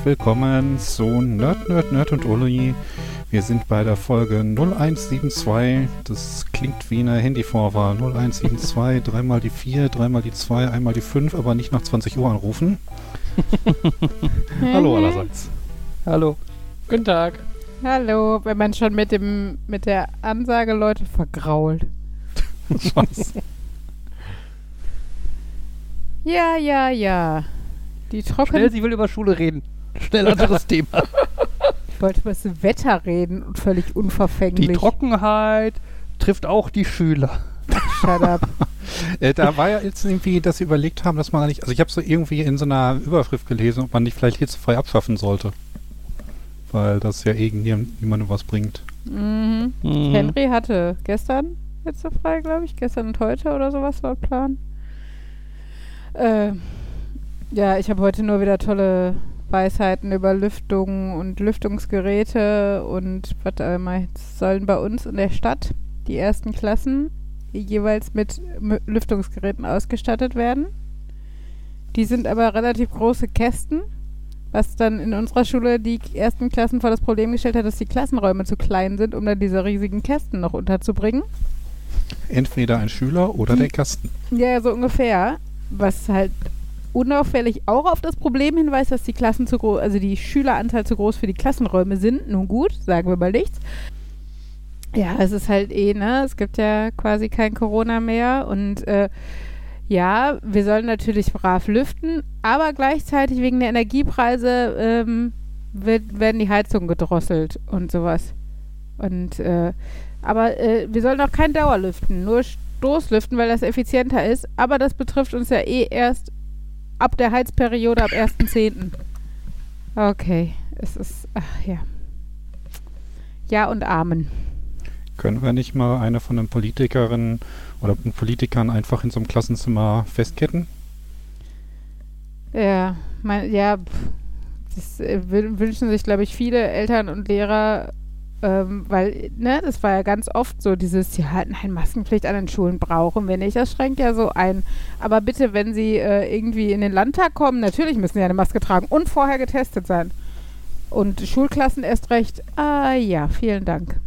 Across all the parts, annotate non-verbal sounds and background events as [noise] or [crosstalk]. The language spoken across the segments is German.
herzlich willkommen zu Nerd, Nerd, Nerd und Uli. Wir sind bei der Folge 0172. Das klingt wie eine Handyvorwahl. 0172, dreimal die 4, dreimal die 2, einmal die 5, aber nicht nach 20 Uhr anrufen. [laughs] Hallo allerseits. Hallo. Guten Tag. Hallo, wenn man schon mit dem mit der Ansage Leute vergrault. [laughs] Was? Ja, ja, ja. Die trocken. Schnell, sie will über Schule reden. Schnell anderes [laughs] Thema. Ich wollte über das Wetter reden und völlig unverfänglich. Die Trockenheit trifft auch die Schüler. Shut up. [laughs] äh, da war ja jetzt irgendwie, dass sie überlegt haben, dass man nicht, also ich habe so irgendwie in so einer Überschrift gelesen, ob man nicht vielleicht hitzefrei abschaffen sollte. Weil das ja irgendjemandem was bringt. Mhm. Mhm. Henry hatte gestern letzte frei, glaube ich. Gestern und heute oder sowas laut Plan. Äh, ja, ich habe heute nur wieder tolle Weisheiten über Lüftung und Lüftungsgeräte und was immer. Jetzt sollen bei uns in der Stadt die ersten Klassen jeweils mit Lüftungsgeräten ausgestattet werden. Die sind aber relativ große Kästen, was dann in unserer Schule die ersten Klassen vor das Problem gestellt hat, dass die Klassenräume zu klein sind, um dann diese riesigen Kästen noch unterzubringen. Entweder ein Schüler oder der Kasten. Ja, so ungefähr. Was halt unauffällig auch auf das Problem hinweist, dass die Klassen zu groß, also die Schüleranzahl zu groß für die Klassenräume sind. Nun gut, sagen wir mal nichts. Ja, es ist halt eh, ne? Es gibt ja quasi kein Corona mehr und äh, ja, wir sollen natürlich brav lüften, aber gleichzeitig wegen der Energiepreise ähm, wird, werden die Heizungen gedrosselt und sowas. Und äh, aber äh, wir sollen auch kein Dauerlüften, nur Stoßlüften, weil das effizienter ist. Aber das betrifft uns ja eh erst ab der Heizperiode ab 1.10. Okay, es ist, ach ja. Ja und Amen. Können wir nicht mal eine von den Politikerinnen oder Politikern einfach in so einem Klassenzimmer festketten? Ja, mein, ja, pff, das äh, wün- wünschen sich, glaube ich, viele Eltern und Lehrer, ähm, weil, ne, das war ja ganz oft so, dieses, ja, nein, Maskenpflicht an den Schulen brauchen wir nicht, das schränkt ja so ein. Aber bitte, wenn sie äh, irgendwie in den Landtag kommen, natürlich müssen sie eine Maske tragen und vorher getestet sein. Und Schulklassen erst recht, ah ja, vielen Dank.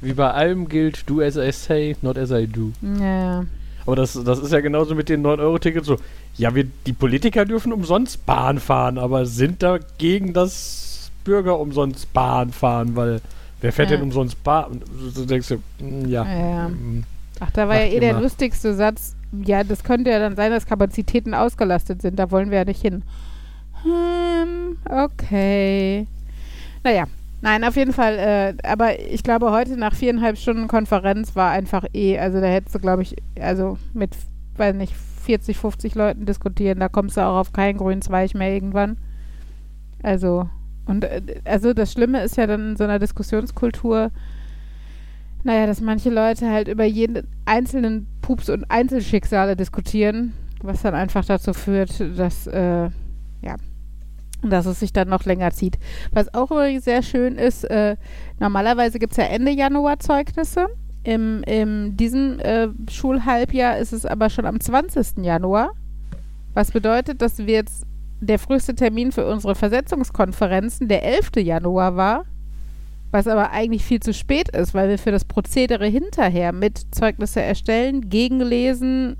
Wie bei allem gilt, do as I say, not as I do. Ja, Aber das, das ist ja genauso mit den 9-Euro-Tickets so. Ja, wir, die Politiker dürfen umsonst Bahn fahren, aber sind dagegen, dass Bürger umsonst Bahn fahren, weil wer fährt Ja. denn umsonst Bahn? Und so denkst du, mm, ja. Ja. mm, Ach, da war ja eh der immer. lustigste Satz. Ja, das könnte ja dann sein, dass Kapazitäten ausgelastet sind. Da wollen wir ja nicht hin. Hm, okay. Naja, nein, auf jeden Fall. Äh, aber ich glaube, heute nach viereinhalb Stunden Konferenz war einfach eh, also da hättest du, glaube ich, also mit, weiß nicht, 40, 50 Leuten diskutieren. Da kommst du auch auf keinen grünen Zweig mehr irgendwann. Also, und äh, also das Schlimme ist ja dann in so einer Diskussionskultur, naja, dass manche Leute halt über jeden einzelnen Pups und Einzelschicksale diskutieren, was dann einfach dazu führt, dass, äh, ja, dass es sich dann noch länger zieht. Was auch übrigens sehr schön ist, äh, normalerweise gibt es ja Ende Januar Zeugnisse. Im, in diesem äh, Schulhalbjahr ist es aber schon am 20. Januar. Was bedeutet, dass wir jetzt der früheste Termin für unsere Versetzungskonferenzen der 11. Januar war. Was aber eigentlich viel zu spät ist, weil wir für das Prozedere hinterher mit Zeugnisse erstellen, gegenlesen,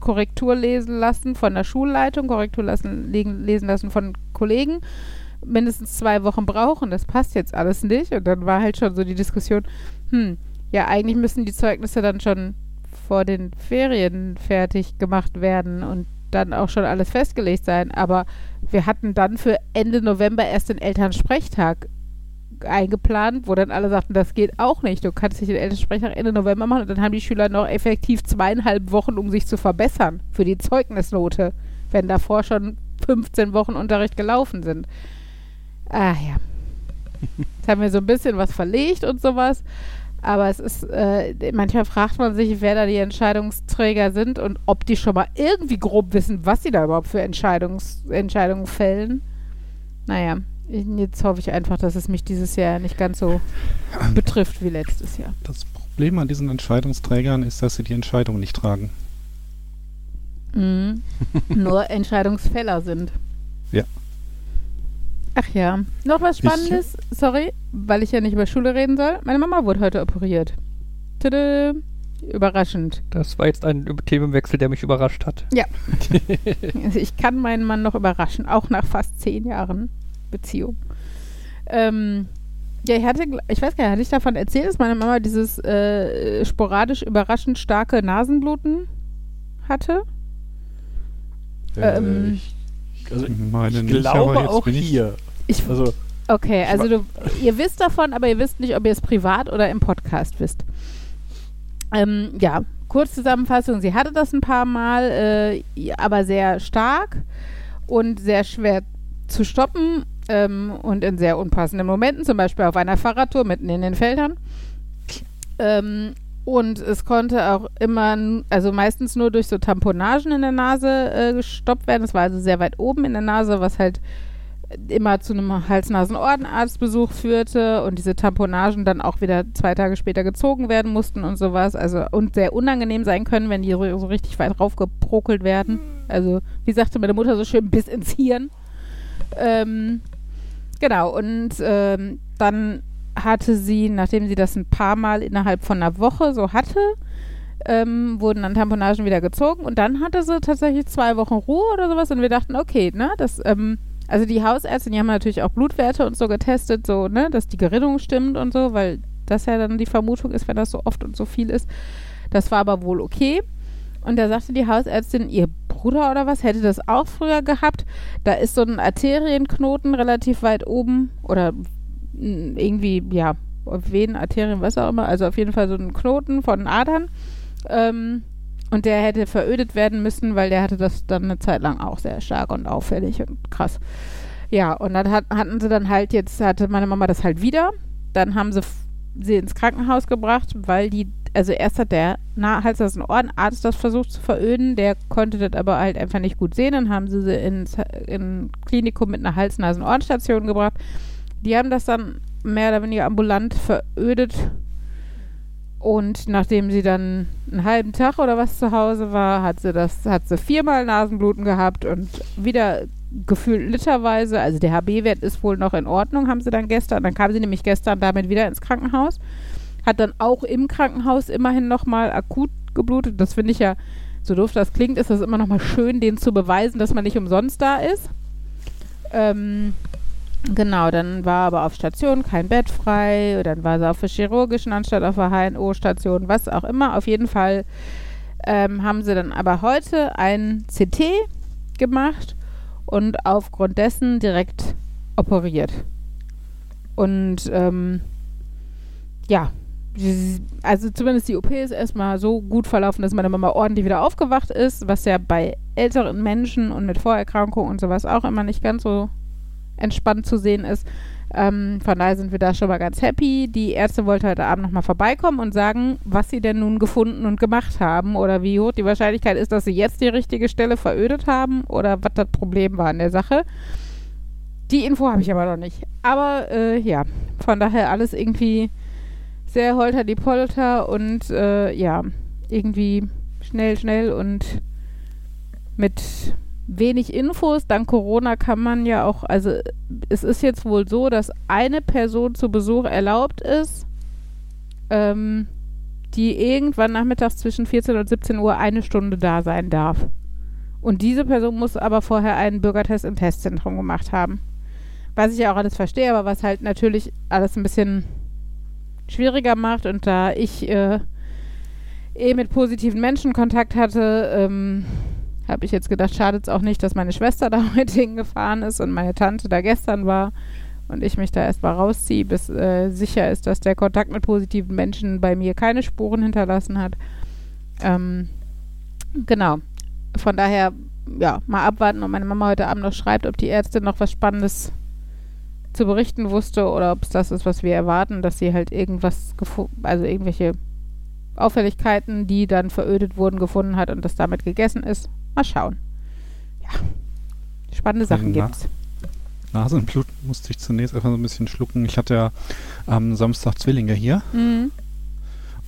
Korrektur lesen lassen von der Schulleitung, Korrektur lassen, lesen lassen von Kollegen, mindestens zwei Wochen brauchen. Das passt jetzt alles nicht. Und dann war halt schon so die Diskussion, hm, ja, eigentlich müssen die Zeugnisse dann schon vor den Ferien fertig gemacht werden und dann auch schon alles festgelegt sein. Aber wir hatten dann für Ende November erst den Elternsprechtag eingeplant, wo dann alle sagten, das geht auch nicht. Du kannst nicht den Elternsprechtag Ende November machen und dann haben die Schüler noch effektiv zweieinhalb Wochen, um sich zu verbessern für die Zeugnisnote, wenn davor schon 15 Wochen Unterricht gelaufen sind. Ah ja. Jetzt haben wir so ein bisschen was verlegt und sowas. Aber es ist, äh, manchmal fragt man sich, wer da die Entscheidungsträger sind und ob die schon mal irgendwie grob wissen, was sie da überhaupt für Entscheidungs Entscheidungen fällen. Naja, jetzt hoffe ich einfach, dass es mich dieses Jahr nicht ganz so betrifft wie letztes Jahr. Das Problem an diesen Entscheidungsträgern ist, dass sie die Entscheidung nicht tragen. Mhm. [laughs] Nur Entscheidungsfäller sind. Ja. Ach ja. Noch was Spannendes? Sorry, weil ich ja nicht über Schule reden soll. Meine Mama wurde heute operiert. Tada. Überraschend. Das war jetzt ein Themenwechsel, der mich überrascht hat. [laughs] Also ich kann meinen Mann noch überraschen, auch nach fast zehn Jahren Beziehung. Ähm, ja, ich hatte, ich weiß gar nicht, hatte ich davon erzählt, dass meine Mama dieses äh, sporadisch überraschend starke Nasenbluten hatte? Ähm, ich, also Meine ich nicht, glaube auch bin ich- hier. Ich, Also, okay, also du, ihr wisst davon, aber ihr wisst nicht, ob ihr es privat oder im Podcast wisst. Ähm, ja, Kurzzusammenfassung, sie hatte das ein paar Mal, äh, aber sehr stark und sehr schwer zu stoppen ähm, und in sehr unpassenden Momenten, zum Beispiel auf einer Fahrradtour mitten in den Feldern. Ähm, und es konnte auch immer, also meistens nur durch so Tamponagen in der Nase äh, gestoppt werden. Es war also sehr weit oben in der Nase, was halt immer zu einem Hals-Nasen-Ohrenarztbesuch führte und diese Tamponagen dann auch wieder zwei Tage später gezogen werden mussten und sowas. Also und sehr unangenehm sein können, wenn die so, so richtig weit raufgeprokelt werden. Also, wie sagte meine Mutter so schön, bis ins Hirn. Ähm, genau, und ähm, dann hatte sie, nachdem sie das ein paar Mal innerhalb von einer Woche so hatte, ähm, wurden dann Tamponagen wieder gezogen und dann hatte sie tatsächlich zwei Wochen Ruhe oder sowas und wir dachten, okay, ne, das, ähm, also die Hausärztin, die haben natürlich auch Blutwerte und so getestet, so, ne, dass die Gerinnung stimmt und so, weil das ja dann die Vermutung ist, wenn das so oft und so viel ist. Das war aber wohl okay. Und da sagte die Hausärztin, ihr Bruder oder was hätte das auch früher gehabt. Da ist so ein Arterienknoten relativ weit oben oder irgendwie, ja, Venen, Arterien, was auch immer. Also auf jeden Fall so ein Knoten von Adern. Ähm, und der hätte verödet werden müssen, weil der hatte das dann eine Zeit lang auch sehr stark und auffällig und krass. Ja, und dann hat, hatten sie dann halt jetzt, hatte meine Mama das halt wieder. Dann haben sie sie ins Krankenhaus gebracht, weil die, also erst hat der Na Hals- und Ohrenarzt das versucht zu veröden, der konnte das aber halt einfach nicht gut sehen. Dann haben sie sie ins in Klinikum mit einer Hals-Nasen-Ohrenstation gebracht. Die haben das dann mehr oder weniger ambulant verödet. Und nachdem sie dann einen halben Tag oder was zu Hause war, hat sie das, hat sie viermal Nasenbluten gehabt und wieder gefühlt literweise, also der HB-Wert ist wohl noch in Ordnung, haben sie dann gestern. Dann kam sie nämlich gestern damit wieder ins Krankenhaus. Hat dann auch im Krankenhaus immerhin nochmal akut geblutet. Das finde ich ja, so doof das klingt, ist das immer nochmal schön, denen zu beweisen, dass man nicht umsonst da ist. Ähm, genau, dann war aber auf Station kein Bett frei. Dann war sie auf der chirurgischen anstatt auf der HNO-Station, was auch immer. Auf jeden Fall ähm, haben sie dann aber heute ein CT gemacht und aufgrund dessen direkt operiert. Und ähm, ja, also zumindest die OP ist erstmal so gut verlaufen, dass meine Mama ordentlich wieder aufgewacht ist, was ja bei älteren Menschen und mit Vorerkrankungen und sowas auch immer nicht ganz so entspannt zu sehen ist. Ähm, von daher sind wir da schon mal ganz happy. Die Ärzte wollte heute Abend nochmal vorbeikommen und sagen, was sie denn nun gefunden und gemacht haben oder wie hoch die Wahrscheinlichkeit ist, dass sie jetzt die richtige Stelle verödet haben oder was das Problem war an der Sache. Die Info habe ich aber noch nicht. Aber äh, ja, von daher alles irgendwie sehr holter die Polter und äh, ja, irgendwie schnell, schnell und mit wenig Infos. Dank Corona kann man ja auch, also es ist jetzt wohl so, dass eine Person zu Besuch erlaubt ist, ähm, die irgendwann nachmittags zwischen 14 und 17 Uhr eine Stunde da sein darf. Und diese Person muss aber vorher einen Bürgertest im Testzentrum gemacht haben. Was ich ja auch alles verstehe, aber was halt natürlich alles ein bisschen schwieriger macht. Und da ich äh, eh mit positiven Menschen Kontakt hatte, ähm, habe ich jetzt gedacht, schadet es auch nicht, dass meine Schwester [laughs] da heute hingefahren ist und meine Tante da gestern war und ich mich da erstmal rausziehe, bis äh, sicher ist, dass der Kontakt mit positiven Menschen bei mir keine Spuren hinterlassen hat. Ähm, genau. Von daher, ja, mal abwarten, ob meine Mama heute Abend noch schreibt, ob die Ärztin noch was Spannendes zu berichten wusste oder ob es das ist, was wir erwarten, dass sie halt irgendwas, also irgendwelche Auffälligkeiten, die dann verödet wurden, gefunden hat und das damit gegessen ist. Mal schauen. Ja. Spannende Sachen Na. gibt's. Nasenblut musste ich zunächst einfach so ein bisschen schlucken. Ich hatte ja am Samstag Zwillinge hier Mhm.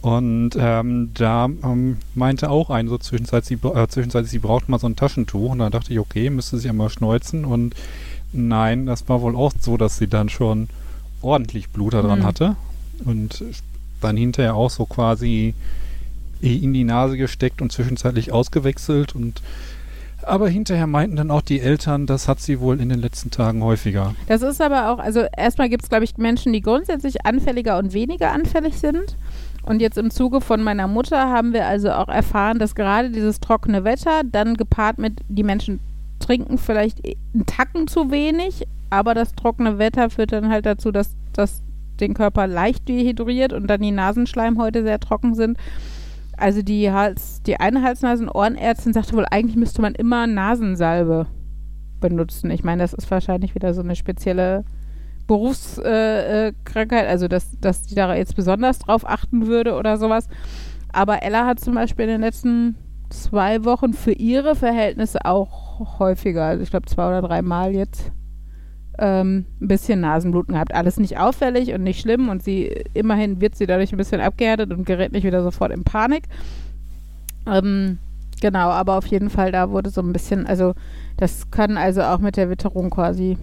und ähm, da ähm, meinte auch ein so zwischenzeitlich, sie, äh, zwischenzeitlich, sie braucht mal so ein Taschentuch und da dachte ich, okay, müsste sie einmal schneuzen und Nein, das war wohl auch so, dass sie dann schon ordentlich Blut daran Mhm. hatte und dann hinterher auch so quasi in die Nase gesteckt und zwischenzeitlich ausgewechselt und aber hinterher meinten dann auch die Eltern, das hat sie wohl in den letzten Tagen häufiger. Das ist aber auch, also erstmal gibt es, glaube ich, Menschen, die grundsätzlich anfälliger und weniger anfällig sind. Und jetzt im Zuge von meiner Mutter haben wir also auch erfahren, dass gerade dieses trockene Wetter dann gepaart mit, die Menschen trinken vielleicht einen Tacken zu wenig, aber das trockene Wetter führt dann halt dazu, dass das den Körper leicht dehydriert und dann die Nasenschleimhäute sehr trocken sind. Also die Hals, die eine Hals-Nasen-Ohrenärztin sagte wohl, eigentlich müsste man immer Nasensalbe benutzen. Ich meine, das ist wahrscheinlich wieder so eine spezielle Berufskrankheit, äh, Krankheit, also dass, dass die da jetzt besonders drauf achten würde oder sowas. Aber Ella hat zum Beispiel in den letzten zwei Wochen für ihre Verhältnisse auch häufiger, also ich glaube zwei oder drei Mal jetzt, ähm, ein bisschen Nasenbluten gehabt. Alles nicht auffällig und nicht schlimm und sie, immerhin wird sie dadurch ein bisschen abgehärtet und gerät nicht wieder sofort in Panik. Ähm, genau, aber auf jeden Fall, da wurde so ein bisschen, also das kann also auch mit der Witterung quasi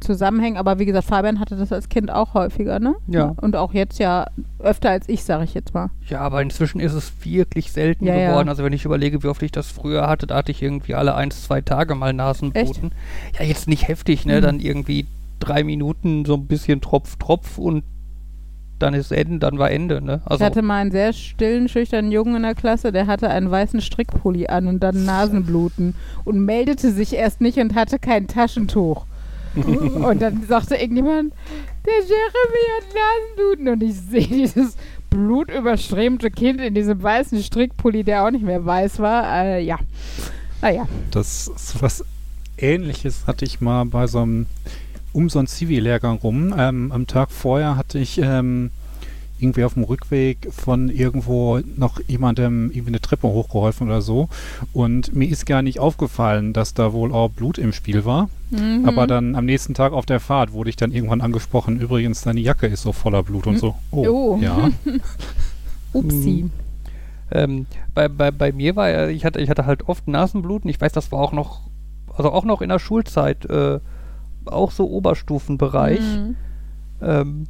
zusammenhängen. Aber wie gesagt, Fabian hatte das als Kind auch häufiger, ne? Ja. Und auch jetzt ja öfter als ich, sage ich jetzt mal. Ja, aber inzwischen ist es wirklich selten Ja, ja. geworden. Also wenn ich überlege, wie oft ich das früher hatte, da hatte ich irgendwie alle eins, zwei Tage mal Nasenbluten. Ja, jetzt nicht heftig, ne? Mhm. Dann irgendwie drei Minuten so ein bisschen Tropf, Tropf und dann ist Ende, dann war Ende, ne? Also ich hatte mal einen sehr stillen, schüchternen Jungen in der Klasse, der hatte einen weißen Strickpulli an und dann Nasenbluten und meldete sich erst nicht und hatte kein Taschentuch. Und dann sagte irgendjemand, der Jeremy hat Nasenbluten und ich sehe dieses blutüberströmte Kind in diesem weißen Strickpulli, der auch nicht mehr weiß war. Äh, ja, naja. Das ist was ähnliches hatte ich mal bei so einem um so einen Zivi-Lehrgang rum. Ähm, am Tag vorher hatte ich ähm, irgendwie auf dem Rückweg von irgendwo noch jemandem irgendwie eine Treppe hochgeholfen oder so. Und mir ist gar nicht aufgefallen, dass da wohl auch Blut im Spiel war. Mhm. Aber dann am nächsten Tag auf der Fahrt wurde ich dann irgendwann angesprochen, übrigens, deine Jacke ist so voller Blut und so. Oh, Oh. ja. [laughs] Upsi. Ähm, bei, bei, bei mir war ja, ich hatte, ich hatte halt oft Nasenbluten. Ich weiß, das war auch noch, also auch noch in der Schulzeit, äh, auch so Oberstufenbereich. Mhm. Ähm,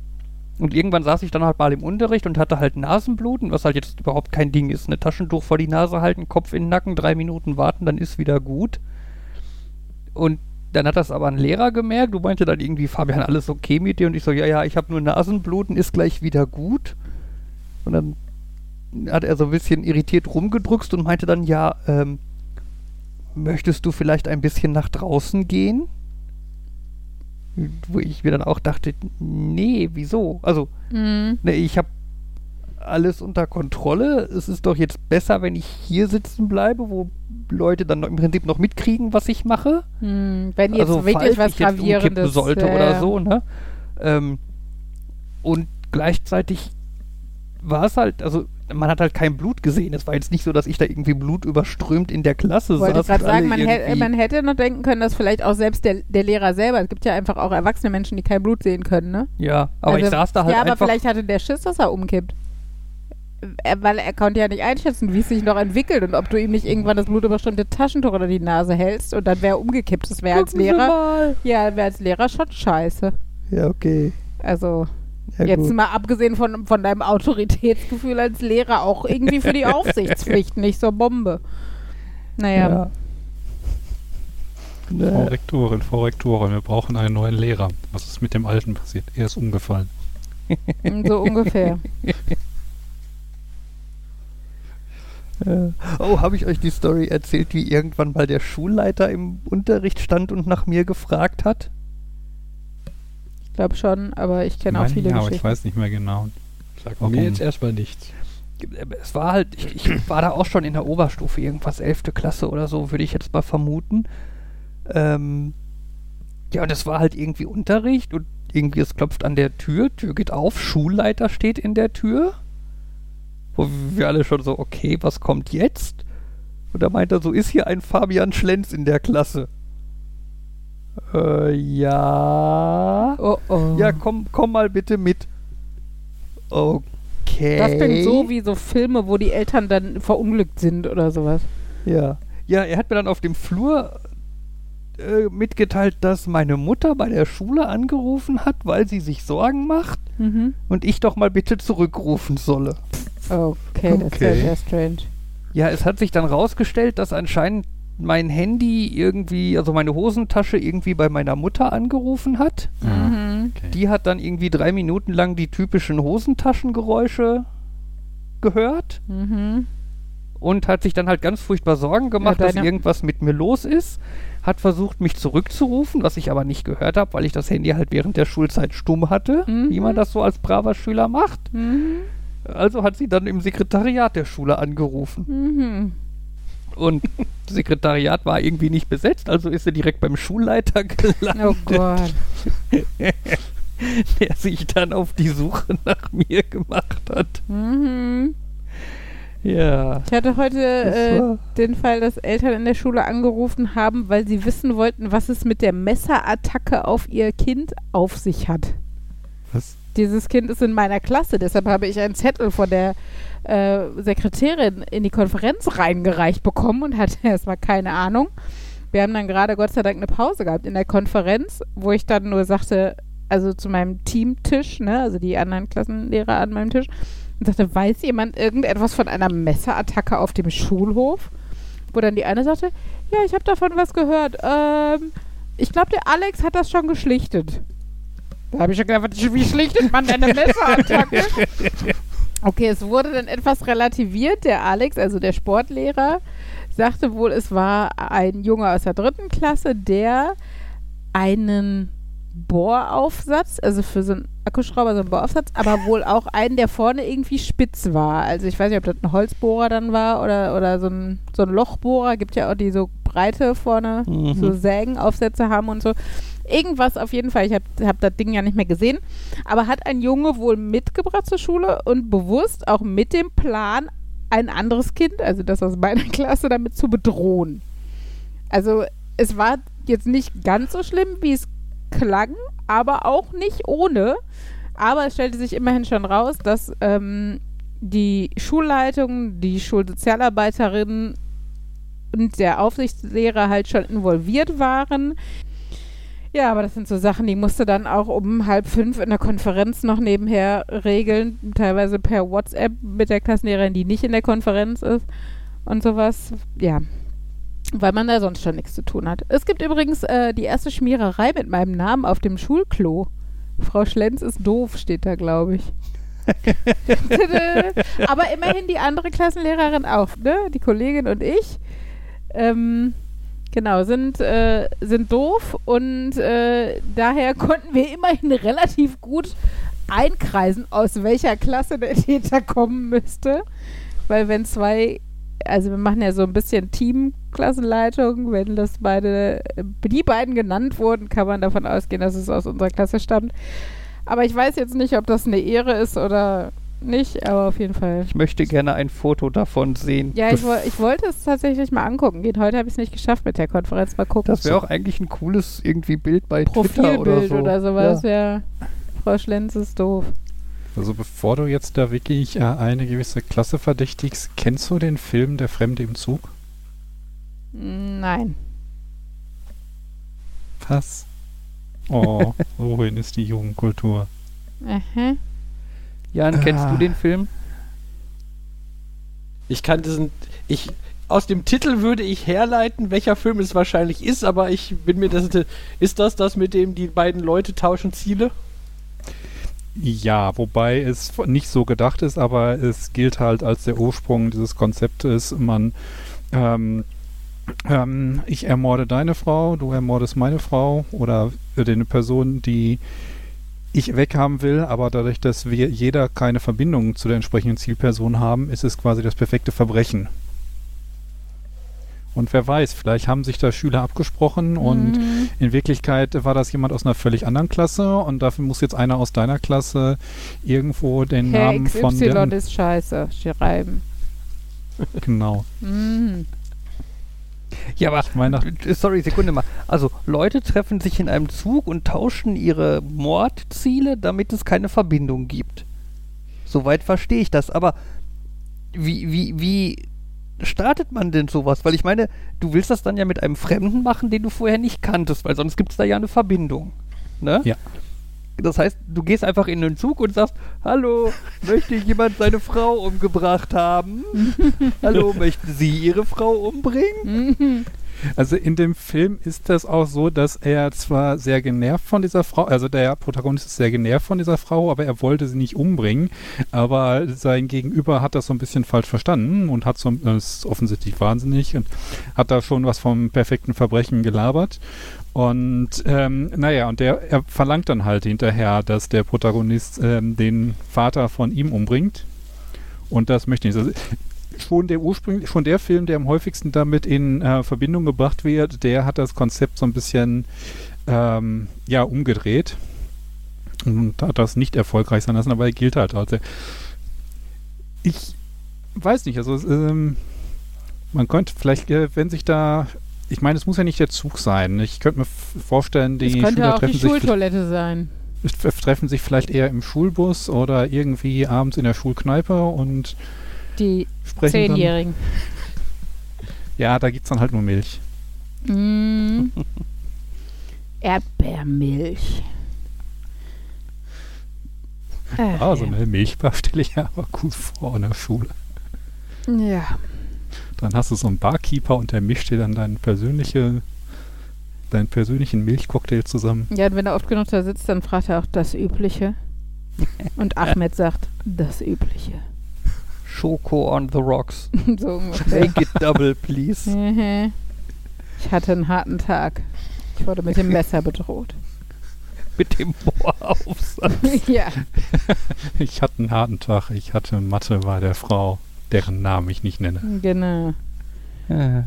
und irgendwann saß ich dann halt mal im Unterricht und hatte halt Nasenbluten, was halt jetzt überhaupt kein Ding ist. Eine Taschentuch vor die Nase halten, Kopf in den Nacken, drei Minuten warten, dann ist wieder gut. Und dann hat das aber ein Lehrer gemerkt. Du meinte dann irgendwie, Fabian, alles okay mit dir? Und ich so, ja, ja, ich habe nur Nasenbluten, ist gleich wieder gut. Und dann hat er so ein bisschen irritiert rumgedrückt und meinte dann, ja, ähm, möchtest du vielleicht ein bisschen nach draußen gehen? Wo ich mir dann auch dachte, nee, wieso? Also, Mhm. ne, ich habe alles unter Kontrolle. Es ist doch jetzt besser, wenn ich hier sitzen bleibe, wo Leute dann im Prinzip noch mitkriegen, was ich mache. Hm, wenn jetzt also, wirklich falls was ich jetzt umkippen Gravierendes sollte ja, oder so, ne? Ähm, und gleichzeitig war es halt, also man hat halt kein Blut gesehen. Es war jetzt nicht so, dass ich da irgendwie Blut überströmt in der Klasse Wollte ich saß. gerade und alle sagen, man, hä man hätte noch denken können, dass vielleicht auch selbst der, der Lehrer selber, es gibt ja einfach auch erwachsene Menschen, die kein Blut sehen können, ne? Ja, aber Also, ich saß da halt Ja, aber vielleicht hatte der Schiss, dass er umkippt. Er, weil er konnte ja nicht einschätzen, wie es sich noch entwickelt und ob du ihm nicht irgendwann das blutüberströmte Taschentuch oder die Nase hältst und dann wäre er umgekippt. Das wäre als Lehrer, ja, wäre als Lehrer schon scheiße. Ja, okay. Also, Ja, jetzt gut. mal abgesehen von, von deinem Autoritätsgefühl als Lehrer, auch irgendwie für die [laughs] Aufsichtspflicht nicht so Bombe. Naja, Ja. Frau Rektorin, Frau Rektorin, wir brauchen einen neuen Lehrer. Was ist mit dem alten passiert? Er ist umgefallen. so ungefähr. [laughs] äh, oh, habe ich euch die Story erzählt, wie irgendwann mal der Schulleiter im Unterricht stand und nach mir gefragt hat? Ich glaube schon, aber ich kenne auch viele ja, aber ich Geschichten. weiß nicht mehr genau. Warum? mir jetzt erstmal nichts. Es war halt, ich, ich [clears throat] war da auch schon in der Oberstufe, irgendwas 11. Klasse oder so, würde ich jetzt mal vermuten. Ähm, ja, und es war halt irgendwie Unterricht und irgendwie es klopft an der Tür, Tür geht auf, Schulleiter steht in der Tür. Wo wir alle schon so, okay, was kommt jetzt? Und da meint er so, ist hier ein Fabian Schlenz in der Klasse? Äh, ja. Oh, oh. Ja, komm, komm mal bitte mit. Okay. Das klingt so wie so Filme, wo die Eltern dann verunglückt sind oder sowas. Ja. Ja, er hat mir dann auf dem Flur äh, mitgeteilt, dass meine Mutter bei der Schule angerufen hat, weil sie sich Sorgen macht Mhm. und ich doch mal bitte zurückrufen solle. Okay, das ist ja Okay. sehr strange. Ja, es hat sich dann rausgestellt, dass anscheinend mein Handy irgendwie, also meine Hosentasche irgendwie bei meiner Mutter angerufen hat. Mhm. Okay. Die hat dann irgendwie drei Minuten lang die typischen Hosentaschengeräusche gehört Mhm. und hat sich dann halt ganz furchtbar Sorgen gemacht, dass deine- irgendwas mit mir los ist. Hat versucht, mich zurückzurufen, was ich aber nicht gehört habe, weil ich das Handy halt während der Schulzeit stumm hatte, Mhm. wie man das so als braver Schüler macht. Mhm. Also hat sie dann im Sekretariat der Schule angerufen. Mhm. Und das [laughs] Sekretariat war irgendwie nicht besetzt, also ist sie direkt beim Schulleiter gelandet, Oh Gott. [laughs] der sich dann auf die Suche nach mir gemacht hat. Mhm. Ja. Ich hatte heute äh, den Fall, dass Eltern in der Schule angerufen haben, weil sie wissen wollten, was es mit der Messerattacke auf ihr Kind auf sich hat. Was? Dieses Kind ist in meiner Klasse, deshalb habe ich einen Zettel von der äh, Sekretärin in die Konferenz reingereicht bekommen und hatte [laughs] erstmal keine Ahnung. Wir haben dann gerade Gott sei Dank eine Pause gehabt in der Konferenz, wo ich dann nur sagte, also zu meinem Teamtisch, ne, also die anderen Klassenlehrer an meinem Tisch, und sagte, weiß jemand irgendetwas von einer Messerattacke auf dem Schulhof? Wo dann die eine sagte, ja, ich habe davon was gehört. Ähm, ich glaube, der Alex hat das schon geschlichtet. Da habe ich schon gedacht, wie schlichtet man denn eine [laughs] Messerattacke? Okay, es wurde dann etwas relativiert. Der Alex, also der Sportlehrer, sagte wohl, es war ein Junge aus der dritten Klasse, der einen Bohraufsatz, also für so einen Akkuschrauber so einen Bohraufsatz, aber [laughs] wohl auch einen, der vorne irgendwie spitz war. Also ich weiß nicht, ob das ein Holzbohrer dann war oder, oder so, ein, so ein Lochbohrer. Gibt ja auch die so breite vorne, Mhm. so Sägenaufsätze haben und so. Irgendwas auf jeden Fall. Ich habe hab das Ding ja nicht mehr gesehen. Aber hat ein Junge wohl mitgebracht zur Schule und bewusst auch mit dem Plan, ein anderes Kind, also das aus meiner [laughs] Klasse, damit zu bedrohen. Also es war jetzt nicht ganz so schlimm, wie es klang, aber auch nicht ohne. Aber es stellte sich immerhin schon raus, dass ähm, die Schulleitung, die Schulsozialarbeiterin und der Aufsichtslehrer halt schon involviert waren. Ja, aber das sind so Sachen, die musste dann auch um halb fünf in der Konferenz noch nebenher regeln, teilweise per WhatsApp mit der Klassenlehrerin, die nicht in der Konferenz ist und sowas. Ja, weil man da sonst schon nichts zu tun hat. Es gibt übrigens äh, die erste Schmiererei mit meinem Namen auf dem Schulklo. Frau Schlenz ist doof, steht da, glaube ich. [laughs] [laughs] Aber immerhin die andere Klassenlehrerin auch, ne? Die Kollegin und ich. Ähm, genau, sind, äh, sind doof und äh, daher konnten wir immerhin relativ gut einkreisen, aus welcher Klasse der Täter kommen müsste. Weil wenn zwei, also wir machen ja so ein bisschen Teamklassenleitung, wenn das beide, die beiden genannt wurden, kann man davon ausgehen, dass es aus unserer Klasse stammt. Aber ich weiß jetzt nicht, ob das eine Ehre ist oder nicht, aber auf jeden Fall. Ich möchte gerne ein Foto davon sehen. Ja, ich, woll- ich wollte es tatsächlich mal angucken gehen. Heute habe ich es nicht geschafft mit der Konferenz. Mal gucken. Das wäre auch eigentlich ein cooles irgendwie Bild bei Twitter Profilbild oder oder, so. sowas. Ja. Ja. Frau Schlenz ist doof. Also bevor du jetzt da wirklich äh, eine gewisse Klasse verdächtigst, kennst du den Film Der Fremde im Zug? Nein. Was? Oh, [laughs] wohin ist die Jugendkultur? Aha. Jan, kennst Ah. du den Film? Ich kann diesen. Ich. Aus dem Titel würde ich herleiten, welcher Film es wahrscheinlich ist, aber ich bin mir das. Ist das das, mit dem die beiden Leute tauschen Ziele? Ja, wobei es nicht so gedacht ist, aber es gilt halt als der Ursprung dieses Konzeptes. Man, ähm, ähm, ich ermorde deine Frau, du ermordest meine Frau oder eine Person, die ich weghaben will, aber dadurch, dass wir jeder keine Verbindung zu der entsprechenden Zielperson haben, ist es quasi das perfekte Verbrechen. Und wer weiß, vielleicht haben sich da Schüler abgesprochen und Mhm. in Wirklichkeit war das jemand aus einer völlig anderen Klasse und dafür muss jetzt einer aus deiner Klasse irgendwo den Herr Namen von XY dem ist scheiße. Schreiben. genau. Mhm. Ja, aber Ich äh, sorry, Sekunde mal. Also Leute treffen sich in einem Zug und tauschen ihre Mordziele, damit es keine Verbindung gibt. Soweit verstehe ich das. Aber wie, wie, wie startet man denn sowas? Weil ich meine, du willst das dann ja mit einem Fremden machen, den du vorher nicht kanntest, weil sonst gibt es da ja eine Verbindung. Ne? Ja. Das heißt, du gehst einfach in den Zug und sagst, hallo, möchte jemand seine Frau umgebracht haben? hallo, [laughs] möchten Sie Ihre Frau umbringen? Also in dem Film ist das auch so, dass er zwar sehr genervt von dieser Frau, also der Protagonist ist sehr genervt von dieser Frau, aber er wollte sie nicht umbringen. Aber sein Gegenüber hat das so ein bisschen falsch verstanden und hat so, ist offensichtlich wahnsinnig und hat da schon was vom perfekten Verbrechen gelabert. Und ähm, naja, und der er verlangt dann halt hinterher, dass der Protagonist ähm, den Vater von ihm umbringt. Und das möchte ich nicht. Also, schon der Ursprung, schon der Film, der am häufigsten damit in äh, Verbindung gebracht wird, der hat das Konzept so ein bisschen ähm, ja umgedreht und hat das nicht erfolgreich sein lassen, aber er gilt halt also ich weiß nicht, also ähm, man könnte vielleicht, äh, wenn sich da ich meine, es muss ja nicht der Zug sein. Ich könnte mir vorstellen, die Schüler auch die treffen sich, Schultoilette sein. treffen sich vielleicht eher im Schulbus oder irgendwie abends in der Schulkneipe und Die. Zehnjährigen. [laughs] Ja, da gibt es dann halt nur Milch. Mm. [laughs] Erdbeermilch. Ah, so ja. eine Milchbar stelle ich ja aber gut vor in der Schule. ja. Dann hast du so einen Barkeeper und der mischt dir dann deinen persönliche, deinen persönlichen Milchcocktail zusammen. Ja, und wenn er oft genug da sitzt, dann fragt er auch das Übliche. [laughs] Und Ahmed sagt, das Übliche. Schoko on the rocks. [laughs] so ungefähr. Make it double, please. Mhm. Ich hatte einen harten Tag. Ich wurde mit dem Messer bedroht. Mit dem Bohraufsatz. [laughs] ja. Ich hatte einen harten Tag. Ich hatte Mathe bei der Frau, deren Namen ich nicht nenne. Genau. Äh,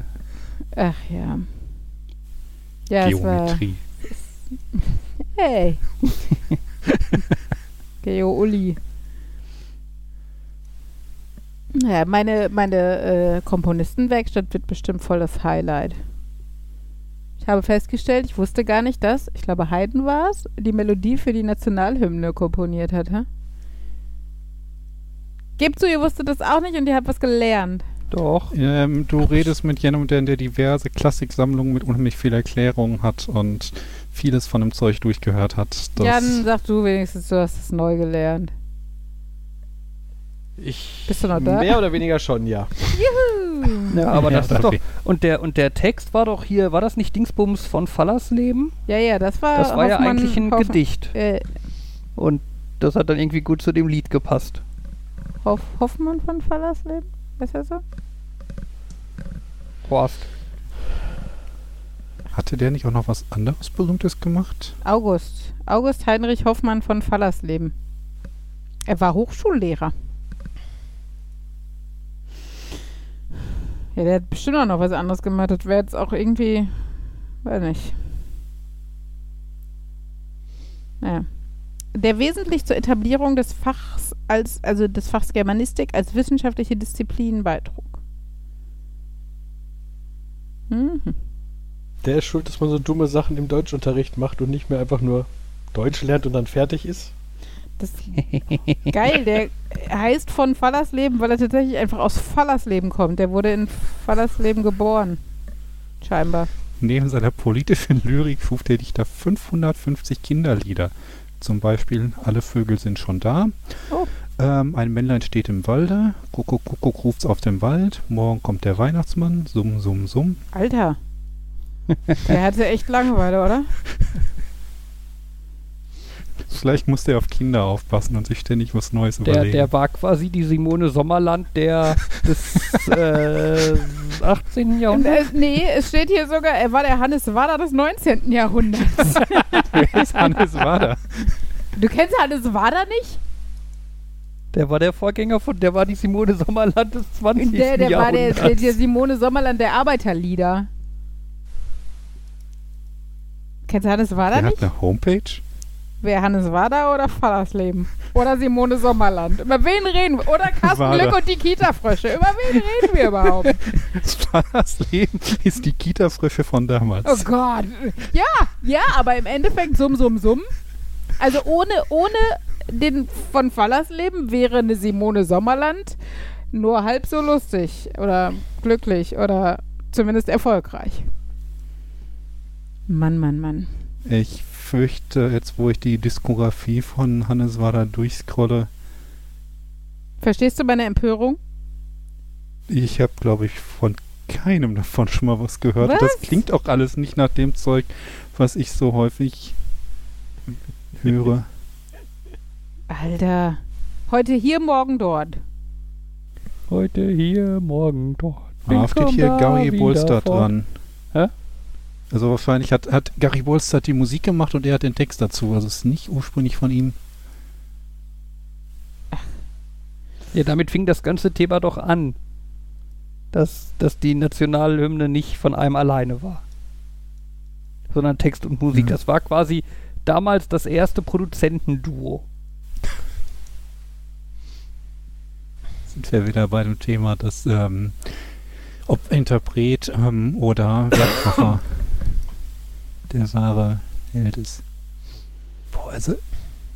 Ach ja. Ja, es war. Geometrie. [laughs] Hey. [laughs] Geo Uli. Ja, meine, meine äh, Komponistenwerkstatt wird bestimmt voll das Highlight. Ich habe festgestellt, ich wusste gar nicht, dass, ich glaube Haydn war es, die Melodie für die Nationalhymne komponiert hatte. Gebt zu, ihr wusstet das auch nicht und ihr habt was gelernt. doch. Ähm, du redest mit jemandem, der diverse Klassiksammlungen mit unheimlich viel Erklärung hat und vieles von dem Zeug durchgehört hat. Das Jan, sag du wenigstens, du hast es neu gelernt. Ich Bist du noch da? Mehr oder weniger schon, ja. Ja, aber Ja, das ist doch. Und der, und der Text war doch hier, war das nicht Dingsbums von Fallersleben? Ja, ja, das war. Das war ja Hoffmann- eigentlich ein Hoff- Gedicht. Äh, Und das hat dann irgendwie gut zu dem Lied gepasst. Hoff, Hoffmann von Fallersleben? Ist er so? Horst. Hatte der nicht auch noch was anderes Berühmtes gemacht? August. August Heinrich Hoffmann von Fallersleben. Er war Hochschullehrer. Ja, der hat bestimmt auch noch was anderes gemacht. Das wäre jetzt auch irgendwie. Weiß nicht. Naja. Der wesentlich zur Etablierung des Fachs als, also des Fachs Germanistik als wissenschaftliche Disziplin beitrug. Mhm. Der ist schuld, dass man so dumme Sachen im Deutschunterricht macht und nicht mehr einfach nur Deutsch lernt und dann fertig ist. Das [laughs] geil, der heißt von Fallersleben, weil er tatsächlich einfach aus Fallersleben kommt. Der wurde in Fallersleben geboren. Scheinbar. Neben seiner politischen Lyrik schuf der Dichter 550 Kinderlieder. Zum Beispiel Alle Vögel sind schon da. Oh. Ähm, ein Männlein steht im Walde. Kuckuck, Kuckuck ruft's auf dem Wald. Morgen kommt der Weihnachtsmann. Summ, summ, summ. Alter. Der hatte echt Langeweile, oder? [laughs] Vielleicht muss der auf Kinder aufpassen und sich ständig was Neues Der, überlegen. der war quasi die Simone Sommerland der [laughs] des äh, 18. Und, Jahrhunderts. äh, nee, es steht hier sogar, er war der Hannes Wader des 19. Jahrhunderts. [laughs] Wer ist Hannes Wader? du kennst Hannes Wader nicht? Der war der Vorgänger von, der war die Simone Sommerland des 20. Der, der war der, Jahrhunderts. der, der Simone Sommerland der Arbeiterlieder. Kennst du Hannes Wader Der nicht? hat eine Homepage? Wer Hannes Wader oder Fallersleben? Oder Simone Sommerland? Über wen reden wir? Oder Carsten Wader. Glück und die Kita-Frösche? Über wen reden wir überhaupt? [laughs] Das Leben ist die Kita-Frische von damals. Oh Gott. Ja, ja, aber im Endeffekt summ, summ, summ. Also ohne, ohne den von Fallersleben wäre eine Simone Sommerland nur halb so lustig oder glücklich oder zumindest erfolgreich. Mann, Mann, Mann. Ich fürchte, jetzt wo ich die Diskografie von Hannes Wader durchscrolle, Verstehst du meine Empörung? ich habe, glaube ich, von keinem davon schon mal was gehört. Und Das Was? klingt auch alles nicht nach dem Zeug, was ich so häufig höre. Alter. Heute hier, morgen dort. Heute hier, morgen dort. Ah, steht hier Gary fort. dran. Hä? Also wahrscheinlich hat, hat Gary Bolstad die Musik gemacht und er hat den Text dazu. Also es ist nicht ursprünglich von ihm. Ja, damit fing das ganze Thema doch an. Dass, dass die Nationalhymne nicht von einem alleine war. Sondern Text und Musik. Mhm. Das war quasi damals das erste Produzentenduo. Sind wir wieder bei dem Thema, dass ähm, ob Interpret ähm, oder Werkmacher [laughs] der wahre Held ist. Boah, also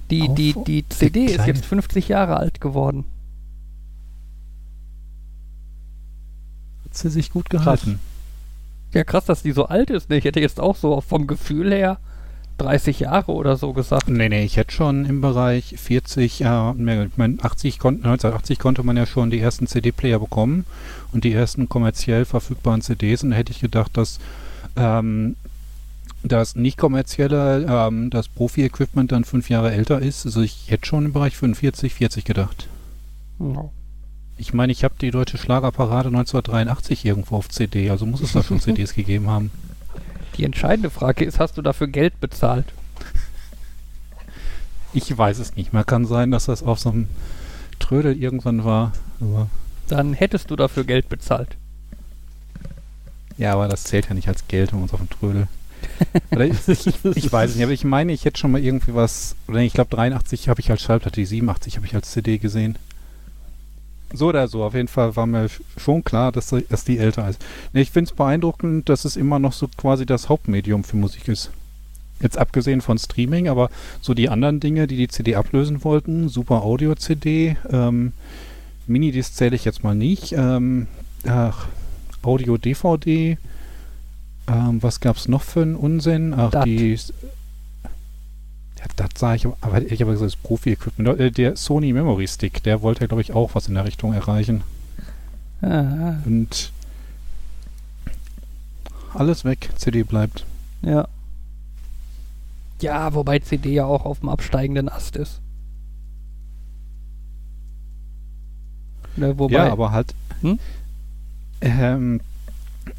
Die, die, die CD ist jetzt 50 Jahre alt geworden. hat sie sich gut gehalten. Ja, krass, dass die so alt ist. Ich hätte jetzt auch so vom Gefühl her 30 Jahre oder so gesagt. Nee, nee, ich hätte schon im Bereich 40, ja, mehr, ich meine, 80 kon 1980 konnte man ja schon die ersten CD-Player bekommen und die ersten kommerziell verfügbaren CDs und da hätte ich gedacht, dass ähm, das nicht kommerzielle, ähm, das Profi-Equipment dann fünf Jahre älter ist. Also ich hätte schon im Bereich 45, 40 gedacht. Ja. Ich meine, ich habe die deutsche Schlagerparade 1983 irgendwo auf CD, also muss es da schon CDs [laughs] gegeben haben. Die entscheidende Frage ist, hast du dafür Geld bezahlt? Ich weiß es nicht mehr. Kann sein, dass das auf so einem Trödel irgendwann war. Aber Dann hättest du dafür Geld bezahlt. Ja, aber das zählt ja nicht als Geld um uns auf dem Trödel. Ich, [laughs] ich, weiß es nicht, aber ich meine, ich hätte schon mal irgendwie was, oder ich glaube 83 habe ich als Schallplatte, die 87 habe ich als CD gesehen. So oder so, auf jeden Fall war mir sch- schon klar, dass, dass die älter ist. Nee, ich finde es beeindruckend, dass es immer noch so quasi das Hauptmedium für Musik ist. Jetzt abgesehen von Streaming, aber so die anderen Dinge, die die CD ablösen wollten, Super Audio CD, ähm, Minidisc zähle ich jetzt mal nicht, ähm, ach, Audio DVD, ähm, was gab's noch für einen Unsinn? Ach, Dat. die. Ja, das sah ich, aber- ich habe gesagt, das Profi-Equipment. Äh, Der Sony Memory Stick, der wollte, glaube ich, auch was in der Richtung erreichen. Ah, Und alles weg, CD bleibt. ja. Ja, wobei CD ja auch auf dem absteigenden Ast ist. Ne, wobei, ja, aber halt. Hm? Ähm,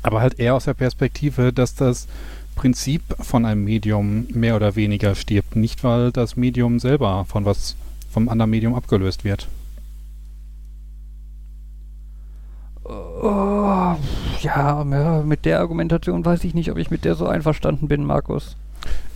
aber halt eher aus der Perspektive, dass das Prinzip von einem Medium mehr oder weniger stirbt. Nicht, weil das Medium selber von was vom anderen Medium abgelöst wird. Oh, ja, ja, mit der Argumentation weiß ich nicht, ob ich mit der so einverstanden bin, Markus.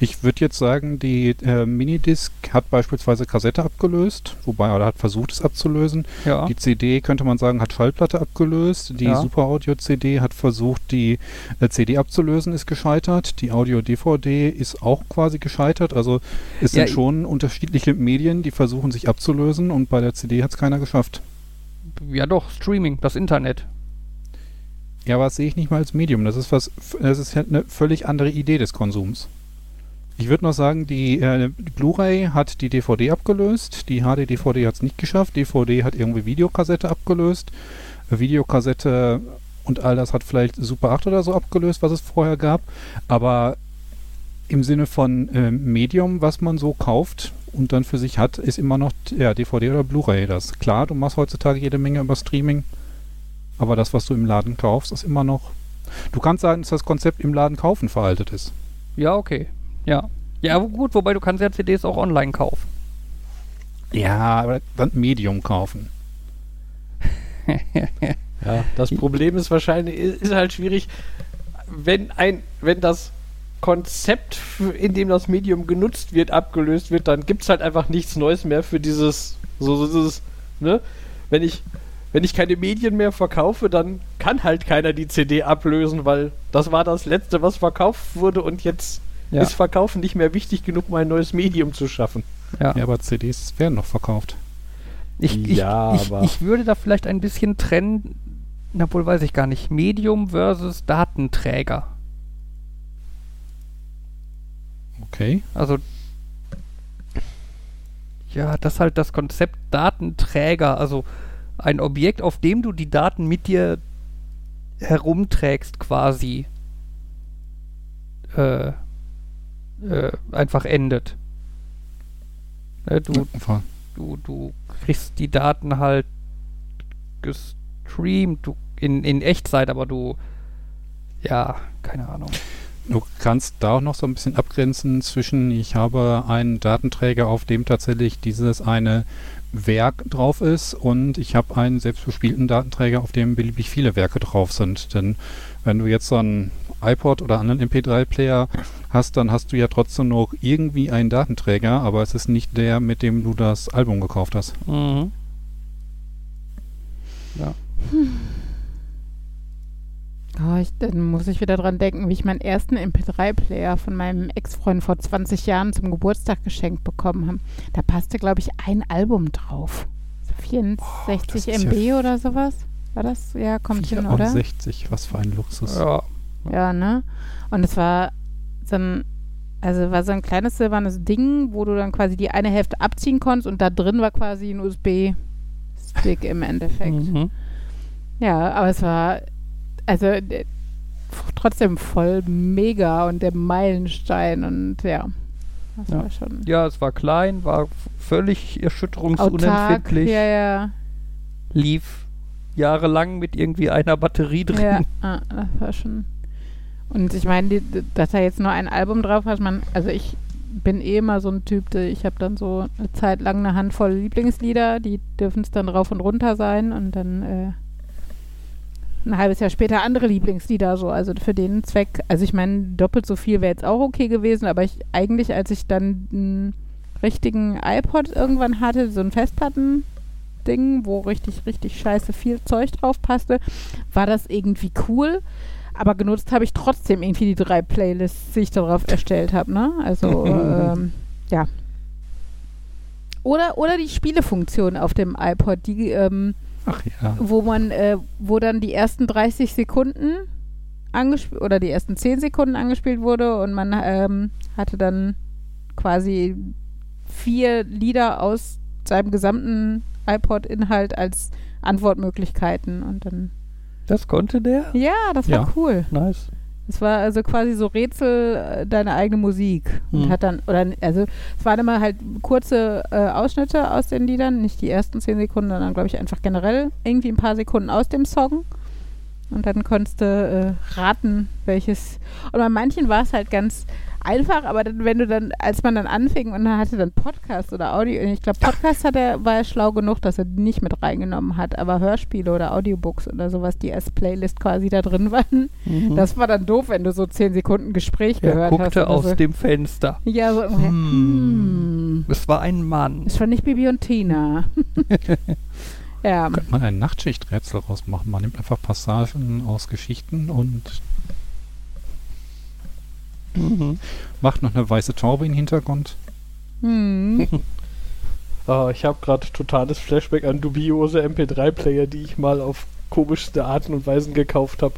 Ich würde jetzt sagen, die äh, Minidisc hat beispielsweise Kassette abgelöst, wobei er hat versucht, es abzulösen. Ja. Die CD, könnte man sagen, hat Schallplatte abgelöst. Die Ja. Super Audio CD hat versucht, die äh, CD abzulösen, ist gescheitert. Die Audio DVD ist auch quasi gescheitert. Also es Ja, sind schon unterschiedliche Medien, die versuchen, sich abzulösen und bei der CD hat es keiner geschafft. ja, doch, Streaming, das Internet. Ja, aber das sehe ich nicht mal als Medium. Das ist was, das ist halt eine völlig andere Idee des Konsums. Ich würde noch sagen, die, äh, die Blu-ray hat die DVD abgelöst, die HD-DVD hat es nicht geschafft, DVD hat irgendwie Videokassette abgelöst, Äh, Videokassette und all das hat vielleicht Super 8 oder so abgelöst, was es vorher gab, aber im Sinne von ähm, Medium, was man so kauft und dann für sich hat, ist immer noch ja, DVD oder Blu-ray das. Klar, du machst heutzutage jede Menge über Streaming, aber das, was du im Laden kaufst, ist immer noch. Du kannst sagen, dass das Konzept im Laden kaufen veraltet ist. Ja, okay. Ja. Ja, gut, wobei du kannst ja CDs auch online kaufen. Ja, aber dann Medium kaufen. [laughs] Ja, das Problem ist wahrscheinlich, ist ist halt schwierig, wenn ein, wenn das Konzept, in dem das Medium genutzt wird, abgelöst wird, dann gibt es halt einfach nichts Neues mehr für dieses, so, so dieses, ne? Wenn ich, wenn ich keine Medien mehr verkaufe, dann kann halt keiner die CD ablösen, weil das war das Letzte, was verkauft wurde und jetzt Ja. ist Verkaufen nicht mehr wichtig genug, um ein neues Medium zu schaffen. Ja. Ja, aber CDs werden noch verkauft. Ich, Ja, ich, ich, aber- ich würde da vielleicht ein bisschen trennen, na wohl weiß ich gar nicht, Medium versus Datenträger. Okay. Also ja, das ist halt das Konzept Datenträger, also ein Objekt, auf dem du die Daten mit dir herumträgst quasi, äh, äh, einfach endet. Äh, du, Einfach- du, du kriegst die Daten halt gestreamt, du in, in Echtzeit, aber du ja, keine Ahnung. Du kannst da auch noch so ein bisschen abgrenzen zwischen, ich habe einen Datenträger, auf dem tatsächlich dieses eine Werk drauf ist und ich habe einen selbstbespielten Datenträger, auf dem beliebig viele Werke drauf sind. Denn wenn du jetzt so einen iPod oder anderen MP3-Player hast, dann hast du ja trotzdem noch irgendwie einen Datenträger, aber es ist nicht der, mit dem du das Album gekauft hast. Mhm. Ja. Oh, ich, dann muss ich wieder dran denken, wie ich meinen ersten MP3-Player von meinem Ex-Freund vor 20 Jahren zum Geburtstag geschenkt bekommen habe. Da passte, glaube ich, ein Album drauf. So 64 das ist MB ja oder sowas? War das? Ja, kommt hin, oder? 64, was für ein Luxus. ja. Ja, ne? Und es war so ein, also war so ein kleines silbernes Ding, wo du dann quasi die eine Hälfte abziehen konntest und da drin war quasi ein USB-Stick im Endeffekt. Mhm. Ja, aber es war also äh, trotzdem voll mega und der Meilenstein und ja, Ja. ja, es war klein, war völlig autark. erschütterungsunempfindlich, Ja, ja, lief jahrelang mit irgendwie einer Batterie drin. ja, ah, das war schon. Und ich meine, dass er jetzt nur ein Album drauf hat, man, also ich bin eh immer so ein Typ, ich habe dann so eine Zeit lang eine Handvoll Lieblingslieder, die dürfen es dann rauf und runter sein und dann äh, ein halbes Jahr später andere Lieblingslieder so, also für den Zweck, also ich meine, doppelt so viel wäre jetzt auch okay gewesen, aber ich eigentlich, als ich dann einen richtigen iPod irgendwann hatte, so ein Festplatten-Ding, wo richtig, richtig scheiße viel Zeug drauf passte, war das irgendwie cool. Aber genutzt habe ich trotzdem irgendwie die drei Playlists, die ich darauf erstellt habe, ne? Also, [laughs] ähm, ja. Oder, oder die Spielefunktion auf dem iPod, die, ähm, Ach ja. wo man, äh, wo dann die ersten 30 Sekunden angespielt oder die ersten 10 Sekunden angespielt wurde und man ähm, hatte dann quasi vier Lieder aus seinem gesamten iPod-Inhalt als Antwortmöglichkeiten und dann Das konnte der? ja, das war Ja. cool. Nice. Es war also quasi so Rätsel äh, deine eigene Musik und Hm. hat dann oder also es waren immer halt kurze äh, Ausschnitte aus den Liedern, nicht die ersten zehn Sekunden, sondern glaube ich einfach generell irgendwie ein paar Sekunden aus dem Song und dann konntest du äh, raten, welches und bei manchen war es halt ganz einfach, aber dann, wenn du dann, als man dann anfing und dann hatte dann Podcast oder Audio, ich glaube Podcast hat er, war er schlau genug, dass er die nicht mit reingenommen hat, aber Hörspiele oder Audiobooks oder sowas, die als Playlist quasi da drin [laughs] waren, Mhm. das war dann doof, wenn du so zehn Sekunden Gespräch er gehört hast. guckte aus so. dem Fenster. Ja, so ungefähr. Hm. Es war ein Mann. Ist schon nicht Bibi und Tina. [laughs] ja. Könnte man ein Nachtschichträtsel rausmachen. Man nimmt einfach Passagen aus Geschichten und Mhm. macht noch eine weiße Taube im Hintergrund. Hm. [laughs] Ah, ich habe gerade totales Flashback an dubiose MP3-Player, die ich mal auf komischste Arten und Weisen gekauft habe.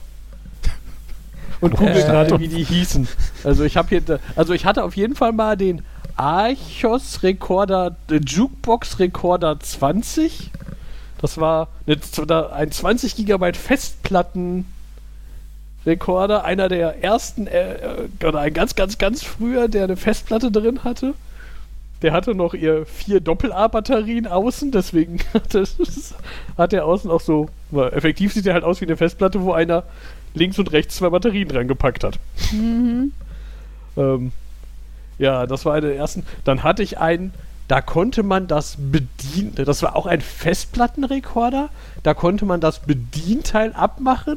[laughs] Und google Äh. gerade, wie die hießen. Also ich habe hier, also ich hatte auf jeden Fall mal den Archos Recorder, äh, Jukebox Recorder 20. Das war eine, ein 20 Gigabyte Festplatten Recorder, einer der ersten, äh, äh, oder ein ganz, ganz, ganz früher, der eine Festplatte drin hatte. Der hatte noch ihr vier Doppel-A-Batterien außen, deswegen [laughs] hat, es, hat er außen auch so. weil Effektiv sieht er halt aus wie eine Festplatte, wo einer links und rechts zwei Batterien dran gepackt hat. Mhm. [laughs] Ähm, ja, das war eine der ersten. Dann hatte ich einen, da konnte man das bedienen. Das war auch ein Festplattenrekorder. Da konnte man das Bedienteil abmachen,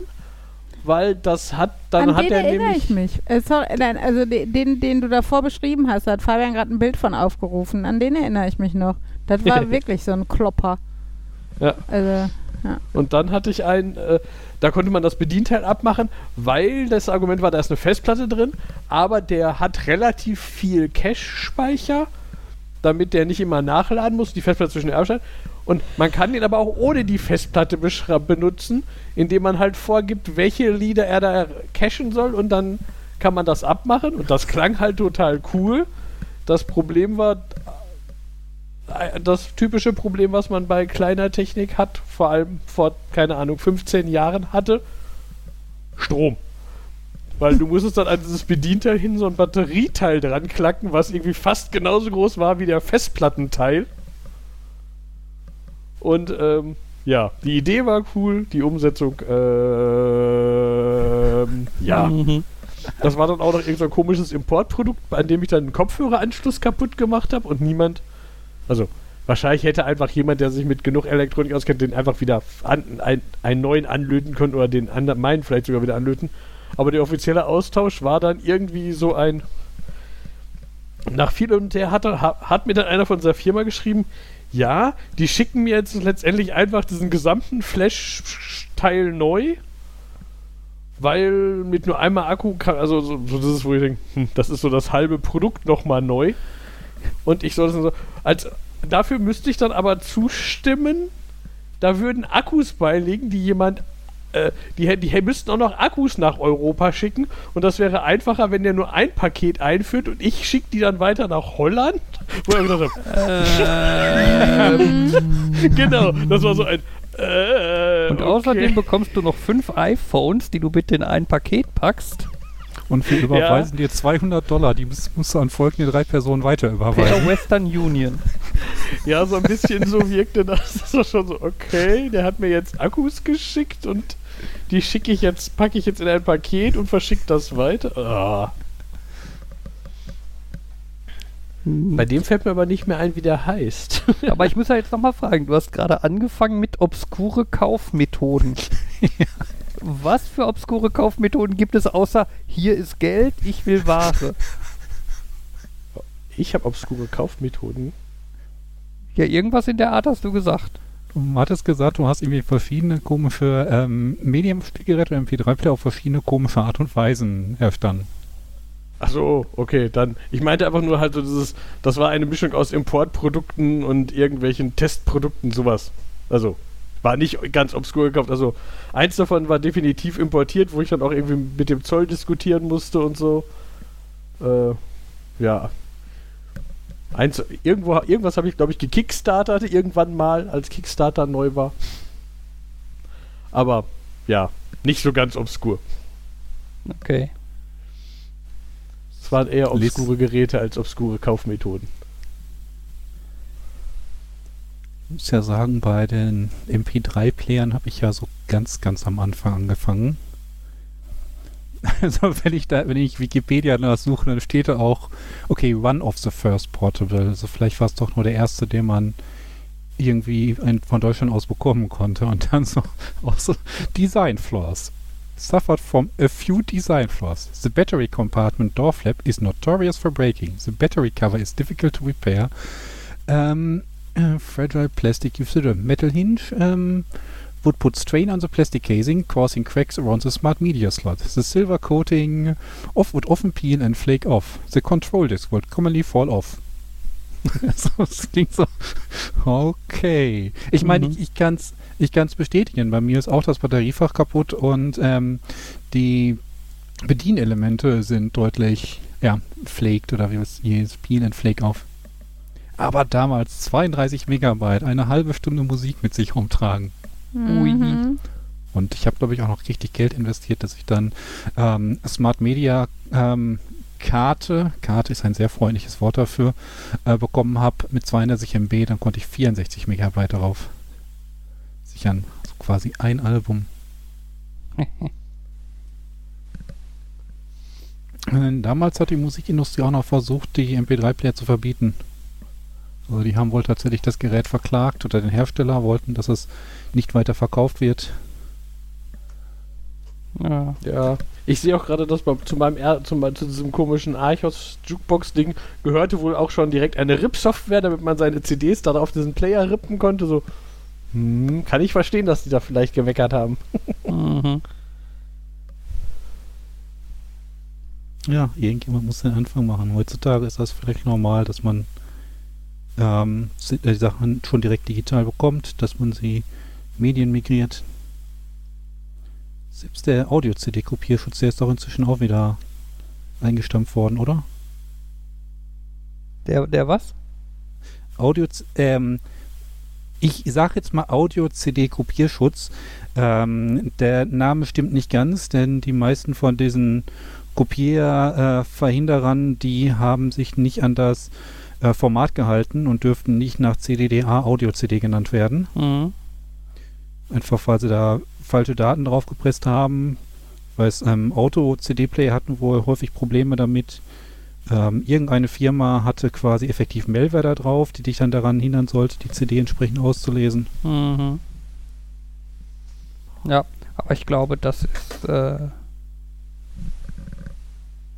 weil das hat dann An hat den er erinnere nämlich. ich mich. Äh, sorry, nein, also de- den, den du davor beschrieben hast, da hat Fabian gerade ein Bild von aufgerufen. An den erinnere ich mich noch. Das war [laughs] wirklich so ein Klopper. Ja. Also, Und dann hatte ich einen, äh, da konnte man das Bedienteil abmachen, weil das Argument war, da ist eine Festplatte drin, aber der hat relativ viel Cache-Speicher, damit der nicht immer nachladen muss, die Festplatte zwischen den Abstand. Und man kann ihn aber auch ohne die Festplatte benutzen, indem man halt vorgibt, welche Lieder er da cachen soll und dann kann man das abmachen und das klang halt total cool. Das Problem war, äh, das typische Problem, was man bei kleiner Technik hat, vor allem vor, keine Ahnung, 15 Jahren hatte, Strom. Weil du musstest dann an dieses Bedienteil hin so ein Batterieteil dran klacken, was irgendwie fast genauso groß war wie der Festplattenteil. Und ähm, ja, die Idee war cool, die Umsetzung, ähm, ja. Mhm. Das war dann auch noch irgendein so komisches Importprodukt, an dem ich dann einen Kopfhöreranschluss kaputt gemacht habe und niemand, also wahrscheinlich hätte einfach jemand, der sich mit genug Elektronik auskennt, den einfach wieder an, ein, einen neuen anlöten können oder den anderen, meinen vielleicht sogar wieder anlöten. Aber der offizielle Austausch war dann irgendwie so ein. Nach viel und her hat, hat mir dann einer von seiner Firma geschrieben, ja, die schicken mir jetzt letztendlich einfach diesen gesamten Flash-Teil neu weil mit nur einmal Akku kann, also so, so das ist, wo ich denke, hm, das ist so das halbe Produkt nochmal neu. Und ich soll das so, als, dafür müsste ich dann aber zustimmen, da würden Akkus beilegen, die jemand, äh, die, die müssten auch noch Akkus nach Europa schicken und das wäre einfacher, wenn der nur ein Paket einführt und ich schicke die dann weiter nach Holland. [laughs] Wo er gesagt hat, ähm. [laughs] genau, das war so ein, äh, und außerdem okay. bekommst du noch fünf iPhones, die du bitte in ein Paket packst. Und wir [laughs] überweisen ja. dir 200 Dollar, die musst du an folgende drei Personen weiter überweisen. Per Western Union. Ja, so ein bisschen so wirkte das. Das war schon so, okay, der hat mir jetzt Akkus geschickt und die schicke ich jetzt, packe ich jetzt in ein Paket und verschicke das weiter. Oh. Bei dem fällt mir aber nicht mehr ein, wie der heißt. [laughs] aber ich muss ja jetzt nochmal fragen, du hast gerade angefangen mit obskure Kaufmethoden. [laughs] Was für obskure Kaufmethoden gibt es außer hier ist Geld, ich will Ware? Ich habe obskure Kaufmethoden. Ja, irgendwas in der Art hast du gesagt. Du hattest gesagt, du hast irgendwie verschiedene komische ähm, Medienspielgeräte und MP3-Player auf verschiedene komische Art und Weisen erstanden. Ach so, okay, dann. Ich meinte einfach nur halt so dieses, das war eine Mischung aus Importprodukten und irgendwelchen Testprodukten, sowas. Also, war nicht ganz obskur gekauft. Also, eins davon war definitiv importiert, wo ich dann auch irgendwie mit dem Zoll diskutieren musste und so. Äh, ja. Eins, irgendwo, irgendwas habe ich, glaube ich, gekickstartert irgendwann mal, als Kickstarter neu war. Aber, ja, nicht so ganz obskur. Okay. Es waren eher obskure Geräte als obskure Kaufmethoden. Ich muss ja sagen, bei den MP3-Playern habe ich ja so ganz, ganz am Anfang angefangen. [laughs] Also wenn ich da, wenn ich Wikipedia suche, dann steht da auch, okay, one of the first portable. Also vielleicht war es doch nur der erste, den man irgendwie von Deutschland aus bekommen konnte. Und dann so [laughs] auch so Design Flaws suffered from a few design flaws. The battery compartment door flap is notorious for breaking. The battery cover is difficult to repair. Um, uh, fragile plastic used the metal hinge um, would put strain on the plastic casing, causing cracks around the smart media slot. The silver coating off would often peel and flake off. The control disc would commonly fall off. [laughs] so, das klingt so. Okay. Ich meine, mhm. ich, ich kann es ich kann's bestätigen. Bei mir ist auch das Batteriefach kaputt und ähm, die Bedienelemente sind deutlich, ja, flaked oder wie es hier ist, Peel and Flake auf. Aber damals 32 Megabyte, eine halbe Stunde Musik mit sich rumtragen. Mhm. Und ich habe, glaube ich, auch noch richtig Geld investiert, dass ich dann ähm, Smart Media ähm, Karte, Karte ist ein sehr freundliches Wort dafür, äh, bekommen habe mit 32 MB, dann konnte ich 64 Megabyte darauf sichern. Also quasi ein Album. [laughs] Damals hat die Musikindustrie auch noch versucht, die MP3-Player zu verbieten. Also die haben wohl tatsächlich das Gerät verklagt oder den Hersteller wollten, dass es nicht weiter verkauft wird. Ja. ja. Ich sehe auch gerade, dass zu meinem er zum, zu diesem komischen Archos Jukebox-Ding gehörte wohl auch schon direkt eine RIP-Software, damit man seine CDs da auf diesen Player rippen konnte. So, hm, kann ich verstehen, dass die da vielleicht geweckert haben. mhm. Ja, irgendjemand muss den Anfang machen. Heutzutage ist das vielleicht normal, dass man ähm, si- äh, Sachen schon direkt digital bekommt, dass man sie Medien migriert. Selbst der Audio-CD-Kopierschutz, der ist doch inzwischen auch wieder eingestampft worden, oder? Der, der was? Audio, ähm, ich sage jetzt mal Audio-CD-Kopierschutz. Ähm, der Name stimmt nicht ganz, denn die meisten von diesen Kopierverhinderern, äh, die haben sich nicht an das äh, Format gehalten und dürften nicht nach CDDA Audio-CD genannt werden. Mhm. Einfach weil sie da falsche Daten draufgepresst haben. Weil es ähm, Auto-CD-Player hatten wohl häufig Probleme damit. Ähm, irgendeine Firma hatte quasi effektiv Malware da drauf, die dich dann daran hindern sollte, die CD entsprechend auszulesen. Mhm. Ja, aber ich glaube, das ist äh,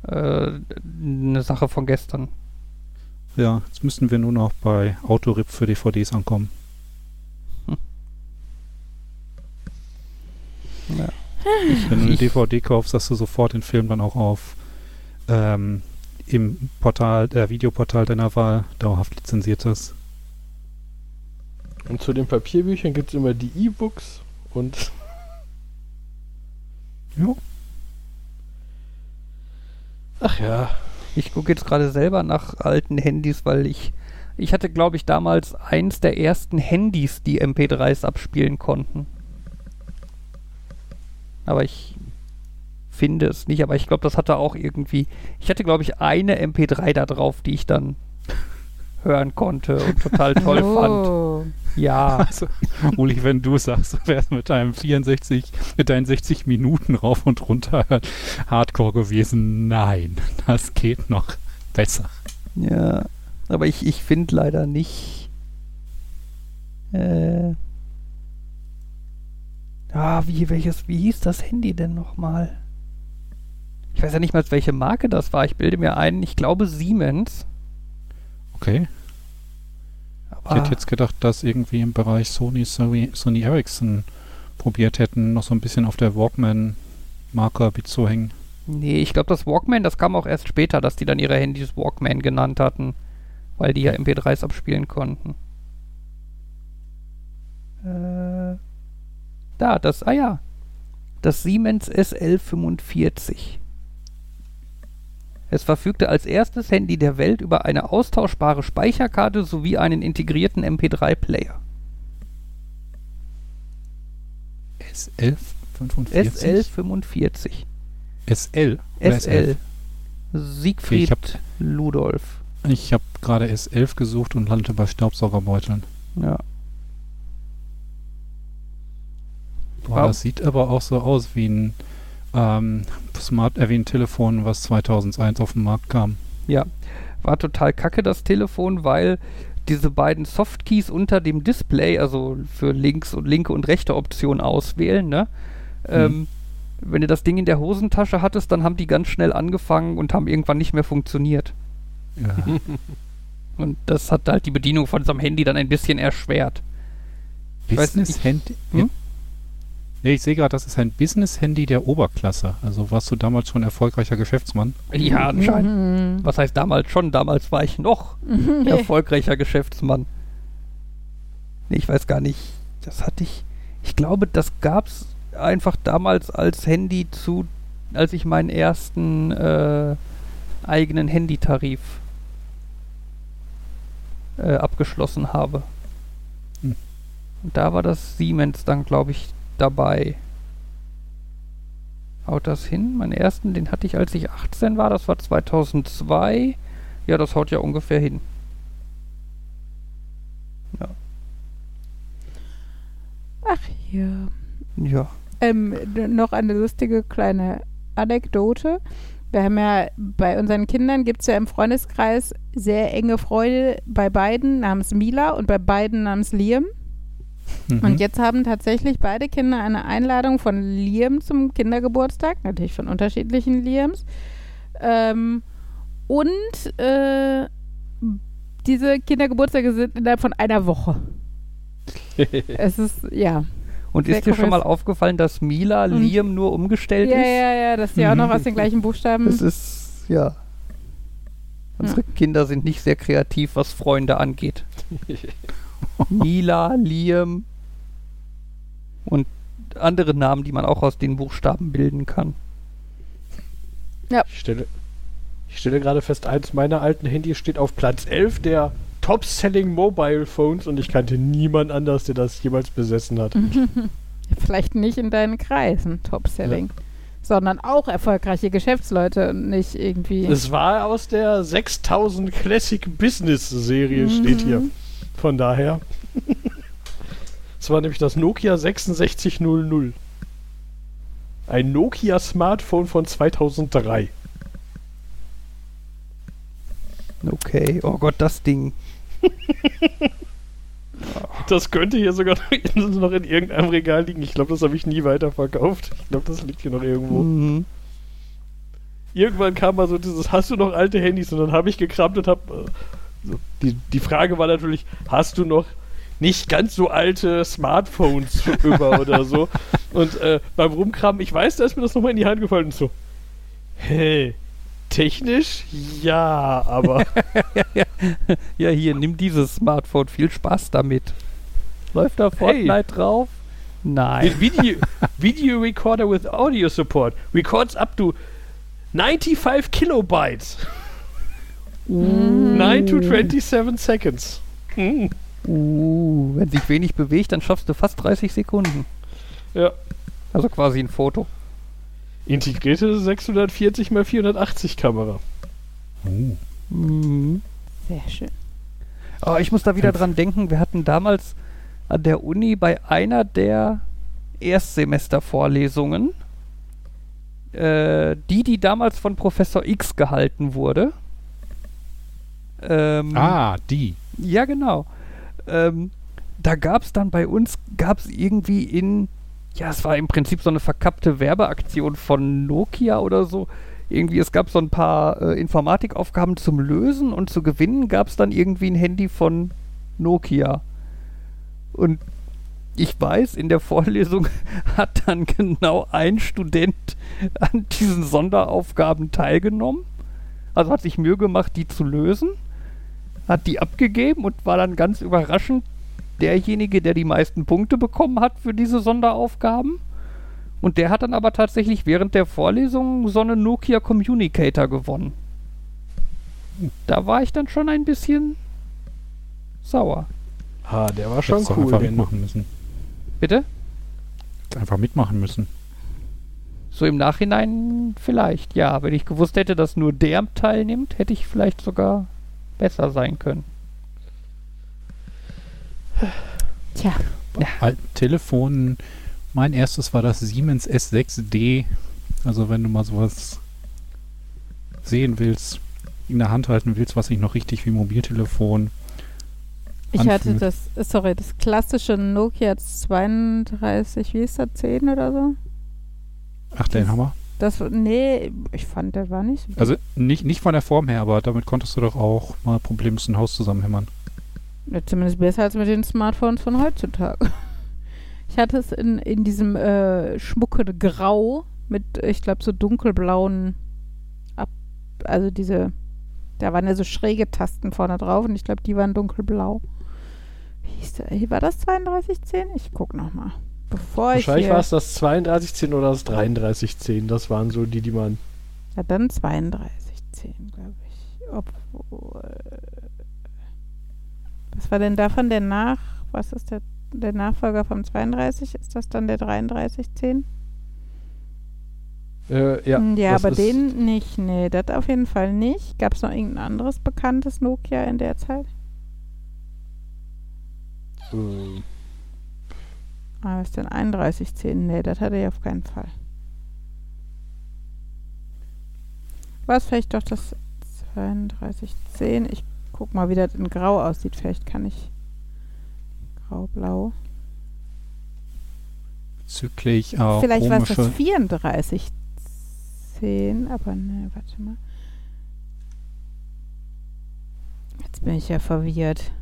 äh, eine Sache von gestern. Ja, jetzt müssen wir nur noch bei Autorip für DVDs ankommen. Ja. Wenn du eine DVD kaufst, hast du sofort den Film dann auch auf ähm, im Portal, äh, Videoportal deiner Wahl dauerhaft lizenziert hast. Und zu den Papierbüchern gibt es immer die E-Books und Ja. ach ja, Ich gucke jetzt gerade selber nach alten Handys, weil ich ich hatte, glaube ich, damals eins der ersten Handys, die MP3s abspielen konnten. Aber ich finde es nicht, aber ich glaube, das hatte auch irgendwie. Ich hatte, glaube ich, eine MP3 da drauf, die ich dann [laughs] hören konnte und total toll [laughs] fand. Ja. [laughs] Also, Uli, wenn du sagst, du wärst mit deinem 64, mit deinen 60 Minuten rauf und runter Hardcore gewesen. Nein, das geht noch besser. Ja, aber ich, ich finde leider nicht. Äh. Ah, wie, welches, wie hieß das Handy denn nochmal? Ich weiß ja nicht mal, welche Marke das war. Ich bilde mir ein, ich glaube Siemens. Okay. Ich hätte jetzt gedacht, dass irgendwie im Bereich Sony, Sony, Sony Ericsson probiert hätten, noch so ein bisschen auf der Walkman-Marker mitzuhängen. nee, ich glaube, das Walkman, das kam auch erst später, dass die dann ihre Handys Walkman genannt hatten, weil die ja MP3s abspielen konnten. Äh, da, das, ah ja, das Siemens SL45. Es verfügte als erstes Handy der Welt über eine austauschbare Speicherkarte sowie einen integrierten MP3-Player. SL 45? SL45. SL? oder SL. Siegfried Ich hab- Ludolf. Ich habe gerade S11 gesucht und landete bei Staubsaugerbeuteln. Ja. Boah, Wow. das sieht aber auch so aus wie ein ähm, Smart, ein Telefon, was 2001 auf den Markt kam. Ja, war total kacke das Telefon, weil diese beiden Softkeys unter dem Display, also für links und linke und rechte Option auswählen, ne? Ähm, wenn du das Ding in der Hosentasche hattest, dann haben die ganz schnell angefangen und haben irgendwann nicht mehr funktioniert. Ja. [laughs] Und das hat halt die Bedienung von so einem Handy dann ein bisschen erschwert. Nicht. Business-Handy? Hm? Ja, ich sehe gerade, das ist ein Business-Handy der Oberklasse. Also warst du damals schon erfolgreicher Geschäftsmann? Ja, anscheinend. Mhm. Was heißt damals schon? Damals war ich noch [laughs] erfolgreicher Geschäftsmann. Nee, ich weiß gar nicht. Das hatte ich. Ich glaube, das gab's einfach damals als Handy zu, als ich meinen ersten äh, eigenen Handytarif äh, abgeschlossen habe. Hm. Und da war das Siemens dann, glaube ich, dabei. Haut das hin? Meinen ersten, den hatte ich, als ich 18 war. Das war 2002. Ja, das haut ja ungefähr hin. Ach ja. Ja. Ähm, noch eine lustige kleine Anekdote. Wir haben ja bei unseren Kindern gibt es ja im Freundeskreis sehr enge Freunde bei beiden namens Mila und bei beiden namens Liam. Mhm. Und jetzt haben tatsächlich beide Kinder eine Einladung von Liam zum Kindergeburtstag, natürlich von unterschiedlichen Liams. Ähm, und äh, diese Kindergeburtstage sind innerhalb von einer Woche. [laughs] es ist, ja. Und ist dir schon mal aufgefallen, dass Mila Und- Liam nur umgestellt Ja, ist? ja, ja, dass die auch noch Mhm. aus den gleichen Buchstaben. Das ist, ja. Unsere Kinder sind nicht sehr kreativ, was Freunde angeht. [laughs] [laughs] Nila, Liam und andere Namen, die man auch aus den Buchstaben bilden kann. Ich stelle, ich stelle gerade fest, eins meiner alten Handys steht auf Platz 11 der Top-Selling Mobile Phones und ich kannte niemand anders, der das jemals besessen hat. [laughs] Vielleicht nicht in deinen Kreisen, Top-Selling. Sondern auch erfolgreiche Geschäftsleute und nicht irgendwie. Es war aus der 6000 Classic Business Serie, steht hier. Von daher. [laughs] Es war nämlich das Nokia 6600. Ein Nokia Smartphone von 2003. Okay, oh Gott, das Ding. [laughs] Das könnte hier sogar noch in irgendeinem Regal liegen. Ich glaube, das habe ich nie weiterverkauft. Ich glaube, das liegt hier noch irgendwo. Mhm. Irgendwann kam mal so dieses, hast du noch alte Handys? Und dann habe ich gekramt und habe... Die, die Frage war natürlich, hast du noch nicht ganz so alte Smartphones über oder so? Und äh, beim Rumkramen, ich weiß, da ist mir das nochmal in die Hand gefallen und so, hey, technisch ja, aber [laughs] Ja, hier, nimm dieses Smartphone. Viel Spaß damit. Läuft da Fortnite drauf? Nein. Video, Video Recorder with Audio Support records up to 95 Kilobytes. 9 to 27 seconds. Uh, wenn sich wenig bewegt, dann schaffst du fast 30 Sekunden. Ja. Also quasi ein Foto. Integrierte 640 x 480 Kamera. Oh. Mhm. Sehr schön. Oh, ich muss da wieder dran denken, wir hatten damals an der Uni bei einer der Erstsemestervorlesungen, äh, die, die damals von Professor X gehalten wurde. Ähm, Ah, die. Ja, genau. Ähm, da gab es dann bei uns, gab es irgendwie in, ja, es war im Prinzip so eine verkappte Werbeaktion von Nokia oder so. Irgendwie, es gab so ein paar äh, Informatikaufgaben zum Lösen und zu gewinnen gab es dann irgendwie ein Handy von Nokia. Und ich weiß, in der Vorlesung [laughs] hat dann genau ein Student an diesen Sonderaufgaben teilgenommen. Also hat sich Mühe gemacht, die zu lösen hat die abgegeben und war dann ganz überraschend derjenige, der die meisten Punkte bekommen hat für diese Sonderaufgaben. Und der hat dann aber tatsächlich während der Vorlesung so einen Nokia Communicator gewonnen. Da war ich dann schon ein bisschen sauer. Ah, der war schon Hättest cool. einfach mitmachen müssen. Bitte? Einfach mitmachen müssen. So im Nachhinein vielleicht, ja. Wenn ich gewusst hätte, dass nur der teilnimmt, hätte ich vielleicht sogar besser sein können. Tja, Alten Telefonen. Mein erstes war das Siemens S6D. Also wenn du mal sowas sehen willst, in der Hand halten willst, was sich noch richtig wie Mobiltelefon. ich hatte Anfühlt. das, äh, sorry, das klassische Nokia 32, wie ist das, 10 oder so? Ach, den Hammer. Das, nee, ich fand, der war nicht. Also nicht, nicht von der Form her, aber damit konntest du doch auch mal problemlos ein Haus zusammenhämmern. Ja, zumindest besser als mit den Smartphones von heutzutage. Ich hatte es in, in diesem äh, schmucken Grau mit, ich glaube, so dunkelblauen, Ab also diese, da waren ja so schräge Tasten vorne drauf und ich glaube, die waren dunkelblau. Wie hieß der? War das 3210? Ich guck noch mal. Bevor ich Wahrscheinlich war es das 3210 oder das 3310. Das waren so die, die man. Ja, dann 3210, glaube ich. Obwohl. Was war denn davon der Nach. Was ist der, der Nachfolger vom 32? Ist das dann der 3310? Äh, ja, Hm, ja aber den nicht. Nee, das auf jeden Fall nicht. Gab es noch irgendein anderes bekanntes Nokia in der Zeit? Ähm, Ah, was ist denn 3110? Nee, das hatte ich auf keinen Fall. War es vielleicht doch das 3210? Ich guck mal, wie das in Grau aussieht. Vielleicht kann ich. Grau-Blau. Bezüglich auch Vielleicht war es das komische 3410, aber ne, warte mal. Jetzt bin ich ja verwirrt.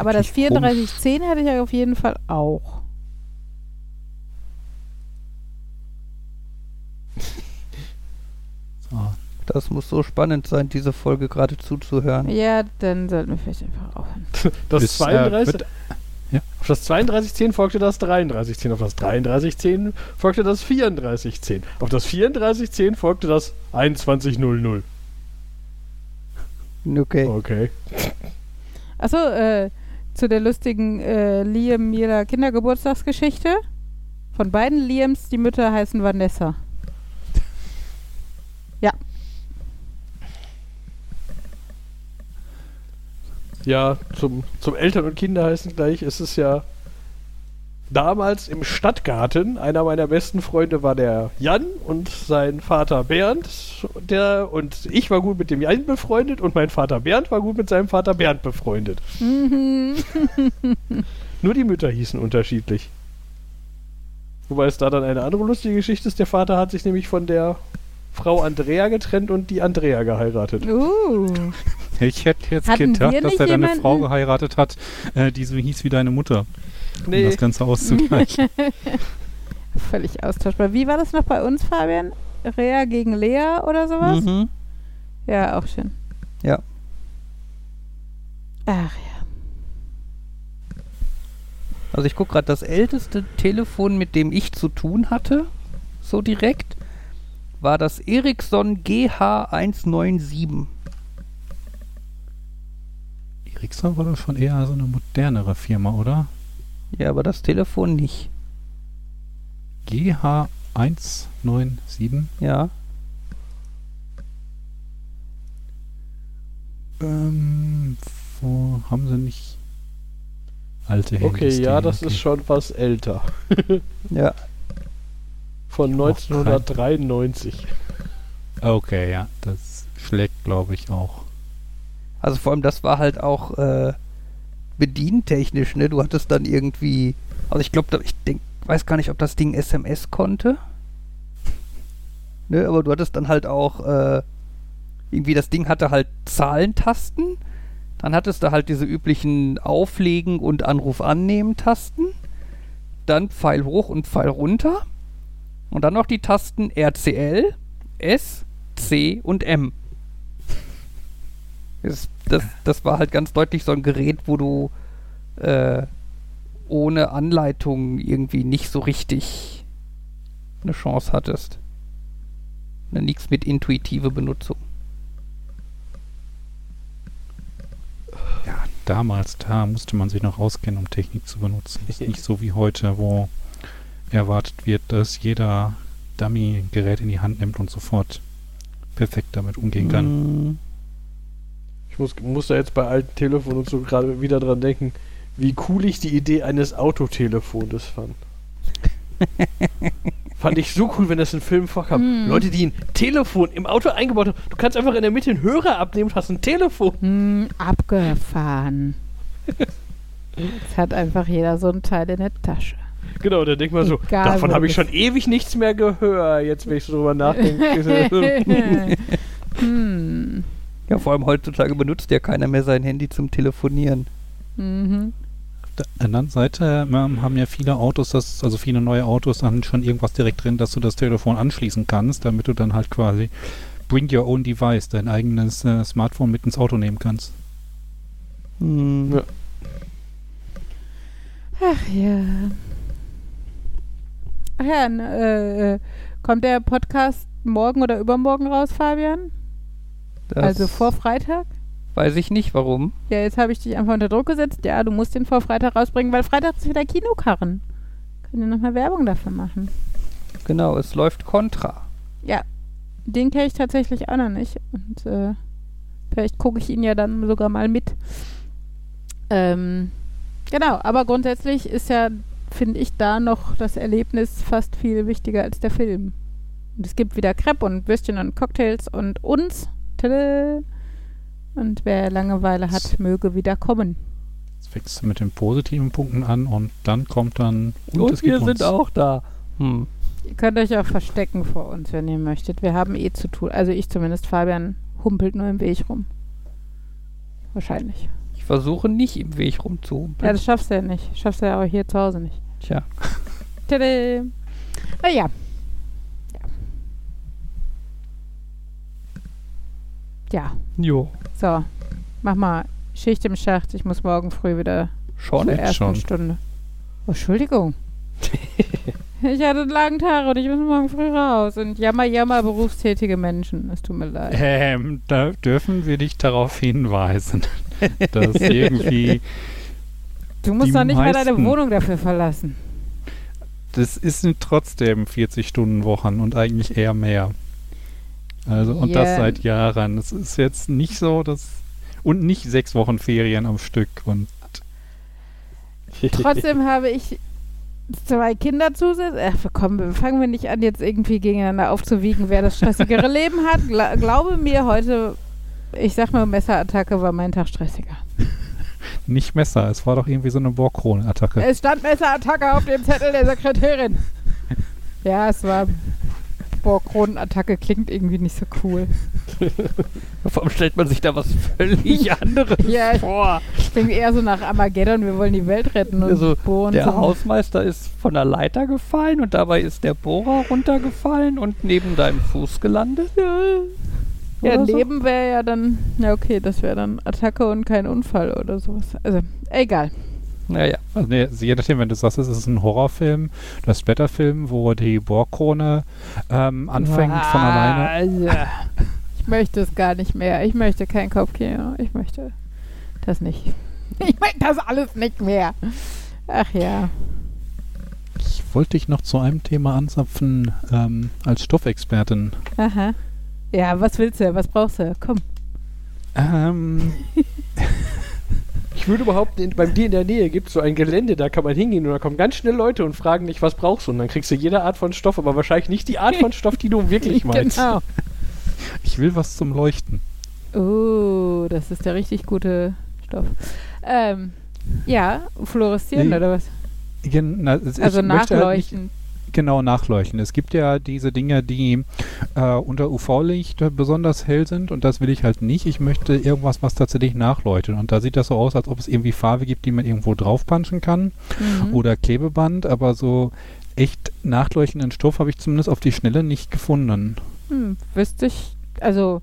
Aber das bezüglich komisch- 3410 hätte ich ja auf jeden Fall auch. [laughs] Das muss so spannend sein, diese Folge gerade zuzuhören. Ja, dann sollten wir vielleicht einfach aufhören. [laughs] Das äh, 32. wird- ja. Auf das 3210 folgte das 3310. Auf das 3310 folgte das 3410. Auf das 3410 folgte das 2100. Okay. Okay. Achso, äh, zu der lustigen äh, Liam Miller Kindergeburtstagsgeschichte. Von beiden Liams, die Mütter heißen Vanessa. Ja, zum, zum Eltern und Kinder heißen gleich. Es ist ja damals im Stadtgarten. Einer meiner besten Freunde war der Jan und sein Vater Bernd. Der, und ich war gut mit dem Jan befreundet und mein Vater Bernd war gut mit seinem Vater Bernd befreundet. Mhm. [laughs] Nur die Mütter hießen unterschiedlich. Wobei es da dann eine andere lustige Geschichte ist. Der Vater hat sich nämlich von der Frau Andrea getrennt und die Andrea geheiratet. Uh. Ich hätte jetzt Hatten gedacht, dass er deine jemanden- Frau geheiratet hat, äh, die so hieß wie deine Mutter, um Nee, das Ganze auszugleichen. [laughs] Völlig austauschbar. Wie war das noch bei uns, Fabian? Rea gegen Lea oder sowas? Mhm. Ja, auch schön. Ja. Ach ja. Also ich gucke gerade, das älteste Telefon, mit dem ich zu tun hatte, so direkt, war das Ericsson GH197. Ericsson war doch schon eher so eine modernere Firma, oder? Ja, aber das Telefon nicht. GH197. Ja. Ähm, wo haben sie nicht alte Handys? okay, die- ja, das okay. ist schon was älter. [laughs] Ja. Von Auch 1993. Okay, ja, das schlägt, glaube ich, auch. Also vor allem, das war halt auch äh, bedientechnisch, ne? Du hattest dann irgendwie. Also ich glaube, ich denk, weiß gar nicht, ob das Ding SMS konnte. Ne, aber du hattest dann halt auch äh, irgendwie das Ding hatte halt Zahlentasten. Dann hattest du halt diese üblichen Auflegen und Anruf annehmen Tasten. Dann Pfeil hoch und Pfeil runter. Und dann noch die Tasten RCL, S, C und M. Das, das, das war halt ganz deutlich so ein Gerät, wo du äh, ohne Anleitung irgendwie nicht so richtig eine Chance hattest. Nichts mit intuitive Benutzung. Ja, damals, da musste man sich noch auskennen, um Technik zu benutzen. Ist nicht so wie heute, wo erwartet wird, dass jeder Dummy-Gerät in die Hand nimmt und sofort perfekt damit umgehen kann. Mm, Ich muss, muss da jetzt bei alten Telefonen und so gerade wieder dran denken, wie cool ich die Idee eines Autotelefones fand. [laughs] fand ich so cool, wenn das in Filmen vorkam. Mm. Leute, die ein Telefon im Auto eingebaut haben. Du kannst einfach in der Mitte einen Hörer abnehmen und hast ein Telefon. Hm, abgefahren. [laughs] Jetzt hat einfach jeder so ein Teil in der Tasche. Genau, da denkt man so, Egal, davon habe ich schon ewig nichts mehr gehört. Jetzt, wenn ich so drüber nachdenke. [laughs] hm. Ja, vor allem heutzutage benutzt ja keiner mehr sein Handy zum Telefonieren. Mhm. Auf der anderen Seite ähm, haben ja viele Autos, das, also viele neue Autos, haben schon irgendwas direkt drin, dass du das Telefon anschließen kannst, damit du dann halt quasi Bring Your Own Device, dein eigenes äh, Smartphone mit ins Auto nehmen kannst. Mm, Ja. Ach ja. Ach ja, äh, äh, kommt der Podcast morgen oder übermorgen raus, Fabian? Das also vor Freitag? Weiß ich nicht, warum. Ja, jetzt habe ich dich einfach unter Druck gesetzt. Ja, du musst den vor Freitag rausbringen, weil Freitag ist wieder Kinokarren. Können wir nochmal Werbung dafür machen? Genau, es läuft Contra. Ja, den kenne ich tatsächlich auch noch nicht. Und äh, vielleicht gucke ich ihn ja dann sogar mal mit. Ähm, genau, aber grundsätzlich ist ja, finde ich, da noch das Erlebnis fast viel wichtiger als der Film. Und es gibt wieder Crepe und Würstchen und Cocktails und uns. Tada. Und wer Langeweile hat, möge wieder kommen. Jetzt fängst du mit den positiven Punkten an und dann kommt dann Und, es wir sind auch da. Hm. Ihr könnt euch auch verstecken vor uns, wenn ihr möchtet. Wir haben eh zu tun. Also ich zumindest. Fabian humpelt nur im Weg rum. Wahrscheinlich. Ich versuche nicht im Weg rumzuhumpeln. Ja, das schaffst du ja nicht. Schaffst du ja auch hier zu Hause nicht. Tja. Tada. Naja. Ja, Jo. so. Mach mal Schicht im Schacht. Ich muss morgen früh wieder Schon? zur ersten schon. Stunde. Oh, Entschuldigung. [laughs] ich hatte einen langen Tag und ich muss morgen früh raus. Und jammer, jammer, berufstätige Menschen. Es tut mir leid. Ähm, da dürfen wir dich darauf hinweisen, [laughs] dass irgendwie, Du musst doch nicht mal deine Wohnung dafür verlassen. das ist sind trotzdem 40-Stunden-Wochen und eigentlich eher mehr. Also, und Ja. das seit Jahren. Es ist jetzt nicht so, dass. Und nicht sechs Wochen Ferien am Stück. Und [laughs] Trotzdem habe ich zwei Kinder zusätzlich. Ach komm, fangen wir nicht an, jetzt irgendwie gegeneinander aufzuwiegen, wer das stressigere [laughs] Leben hat. Gla glaube mir, heute, ich sag nur, Messerattacke war mein Tag stressiger. [laughs] nicht Messer. Es war doch irgendwie so eine Bohrkrone-Attacke. Es stand Messerattacke auf dem Zettel der Sekretärin. Ja, es war. Boah, Kronenattacke klingt irgendwie nicht so cool. [laughs] Warum stellt man sich da was völlig [laughs] anderes Ja, vor? klingt eher so nach Armageddon, wir wollen die Welt retten und Also. Der so. Hausmeister ist von der Leiter gefallen und dabei ist der Bohrer runtergefallen und neben deinem Fuß gelandet. Ja, Oder so? Leben wäre ja dann, ja okay, das wäre dann Attacke und kein Unfall oder sowas. Also, egal. Naja, Also, nee, je nachdem, wenn du sagst, es ist ein Horrorfilm, das Splatterfilm, wo die Bohrkrone ähm, anfängt von alleine. Also, [laughs] ich möchte es gar nicht mehr. Ich möchte kein Kopfkino. Ich möchte das nicht. [laughs] Ich möchte das alles nicht mehr. Ach ja. Ich wollte dich noch zu einem Thema anzapfen ähm, als Stoffexpertin. Aha. Ja, was willst du? Was brauchst du? Komm. Ähm, [laughs] Ich würde behaupten, in, beim dir in der Nähe gibt es so ein Gelände, da kann man hingehen und da kommen ganz schnell Leute und fragen dich, was brauchst du? Und dann kriegst du jede Art von Stoff, aber wahrscheinlich nicht die Art von Stoff, die du wirklich [laughs] meinst. Genau. ich will was zum Leuchten. Oh, das ist der richtig gute Stoff. Ähm, ja, fluoreszieren Nee. oder was? Gen- na, Also halt nachleuchten. Genau nachleuchten. Es gibt ja diese Dinge, die äh, unter UV-Licht besonders hell sind und das will ich halt nicht. Ich möchte irgendwas, was tatsächlich nachleuchtet. Und da sieht das so aus, als ob es irgendwie Farbe gibt, die man irgendwo draufpanschen kann Mhm. oder Klebeband, aber so echt nachleuchtenden Stoff habe ich zumindest auf die Schnelle nicht gefunden. Hm, wüsste ich, also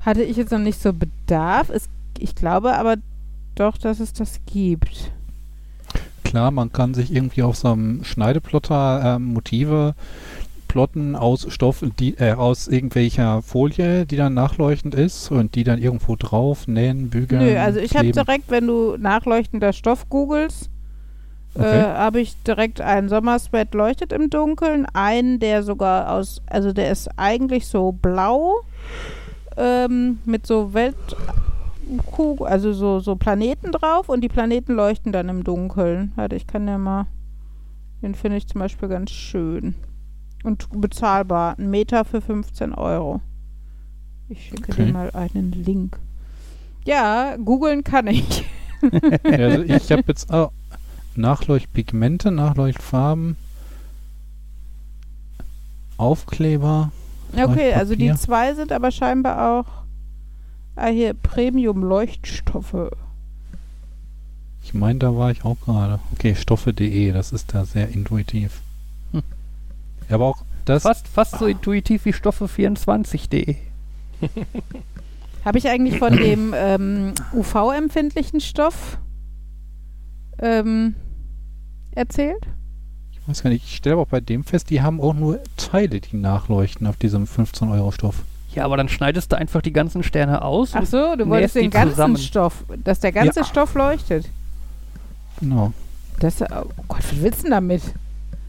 hatte ich jetzt noch nicht so Bedarf. Es, ich glaube aber doch, dass es das gibt. Klar, man kann sich irgendwie auf so einem Schneideplotter ähm, Motive plotten aus Stoff, die, äh, aus irgendwelcher Folie, die dann nachleuchtend ist und die dann irgendwo drauf nähen, bügeln. Nö, also ich habe direkt, wenn du nachleuchtender Stoff googelst, Okay. äh, habe ich direkt einen Sommersweat leuchtet im Dunkeln, einen, der sogar aus, also der ist eigentlich so blau ähm, mit so Weltkugel, also so, so Planeten drauf und die Planeten leuchten dann im Dunkeln. Warte, ich kann ja mal, den finde ich zum Beispiel ganz schön. Und bezahlbar, ein Meter für 15 Euro. Ich schicke Okay. dir mal einen Link. Ja, googeln kann ich. [laughs] also ich habe jetzt oh, Nachleuchtpigmente, Nachleuchtfarben, Aufkleber. Okay, also die zwei sind aber scheinbar auch ah, hier Premium-Leuchtstoffe. Ich meine, da war ich auch gerade. Okay, stoffe.de, das ist da sehr intuitiv. Hm. Aber auch das. fast, fast so intuitiv wie Stoffe24.de. [laughs] Habe ich eigentlich von dem ähm, UV-empfindlichen Stoff ähm, erzählt? Ich weiß gar nicht, ich stelle aber auch bei dem fest, die haben auch nur Teile, die nachleuchten auf diesem 15-Euro-Stoff. Ja, aber dann schneidest du einfach die ganzen Sterne aus. Ach so, du wolltest den ganzen zusammen. Stoff, dass der ganze Ja. Stoff leuchtet. Genau. Das, oh Gott, was willst du denn damit?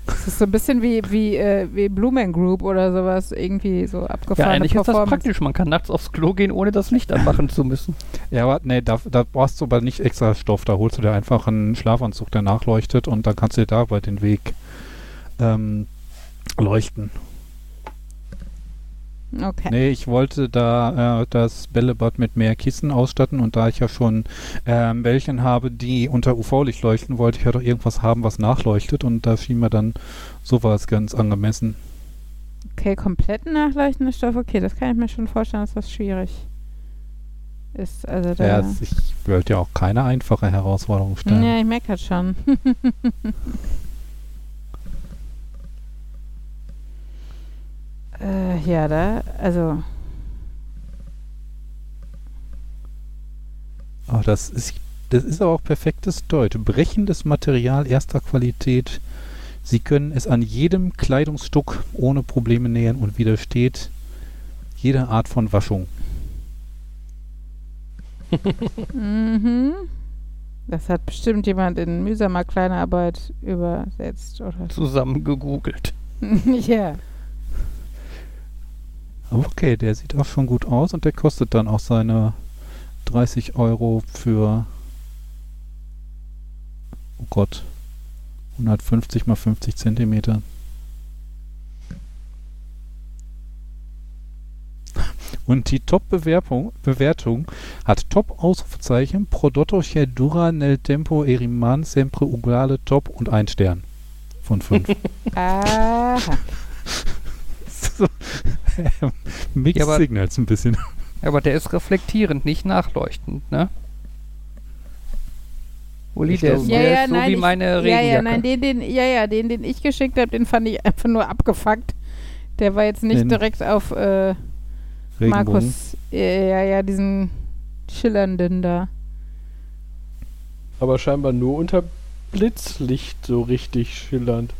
Das ist so ein bisschen wie, wie, äh, wie Blumen Group oder sowas, irgendwie so ja, abgefahrene eigentlich ist das praktisch. Man kann nachts aufs Klo gehen, ohne das Licht anmachen zu müssen. Ja, aber nee, da, da brauchst du aber nicht extra Stoff. Da holst du dir einfach einen Schlafanzug, der nachleuchtet und dann kannst du dir dabei den Weg ähm, leuchten. Okay. Nee, ich wollte da äh, das Bällebad mit mehr Kissen ausstatten und da ich ja schon ähm, welchen habe, die unter UV-Licht leuchten, wollte ich ja doch irgendwas haben, was nachleuchtet und da schien mir dann sowas ganz angemessen. Okay, komplett nachleuchtende Stoff, okay, das kann ich mir schon vorstellen, dass das schwierig ist. Also da, Ja, ich wollte ja auch keine einfache Herausforderung stellen. ja, ich merke das schon. [laughs] äh, ja, da, also Oh, das ist, das ist aber auch perfektes Deutsch. Brechendes Material erster Qualität. Sie können es an jedem Kleidungsstück ohne Probleme nähen und widersteht jeder Art von Waschung. Mhm. Das hat bestimmt jemand in mühsamer Kleinarbeit übersetzt, oder? Zusammen gegoogelt. [laughs] ja. Okay, der sieht auch schon gut aus und der kostet dann auch seine 30 Euro für, oh Gott, 150 mal 50 Zentimeter. Und die Top-Bewertung Bewertung hat Top-Ausrufezeichen Prodotto dura nel tempo e rimane sempre uguale top und ein Stern von fünf. [laughs] Aha. [laughs] so, Mixed Ja, aber- Signals ein bisschen. Aber der ist reflektierend, nicht nachleuchtend, ne? Uli, Ich der ist, Ja, der ja, ist so nein, wie ich- meine Ja, Regenjacke. ja, nein, den, den, ja, ja, den, den ich geschickt habe, den fand ich einfach nur abgefuckt. Der war jetzt nicht Den direkt auf äh. Markus, äh, ja, ja, diesen schillernden da. Aber scheinbar nur unter Blitzlicht so richtig schillernd.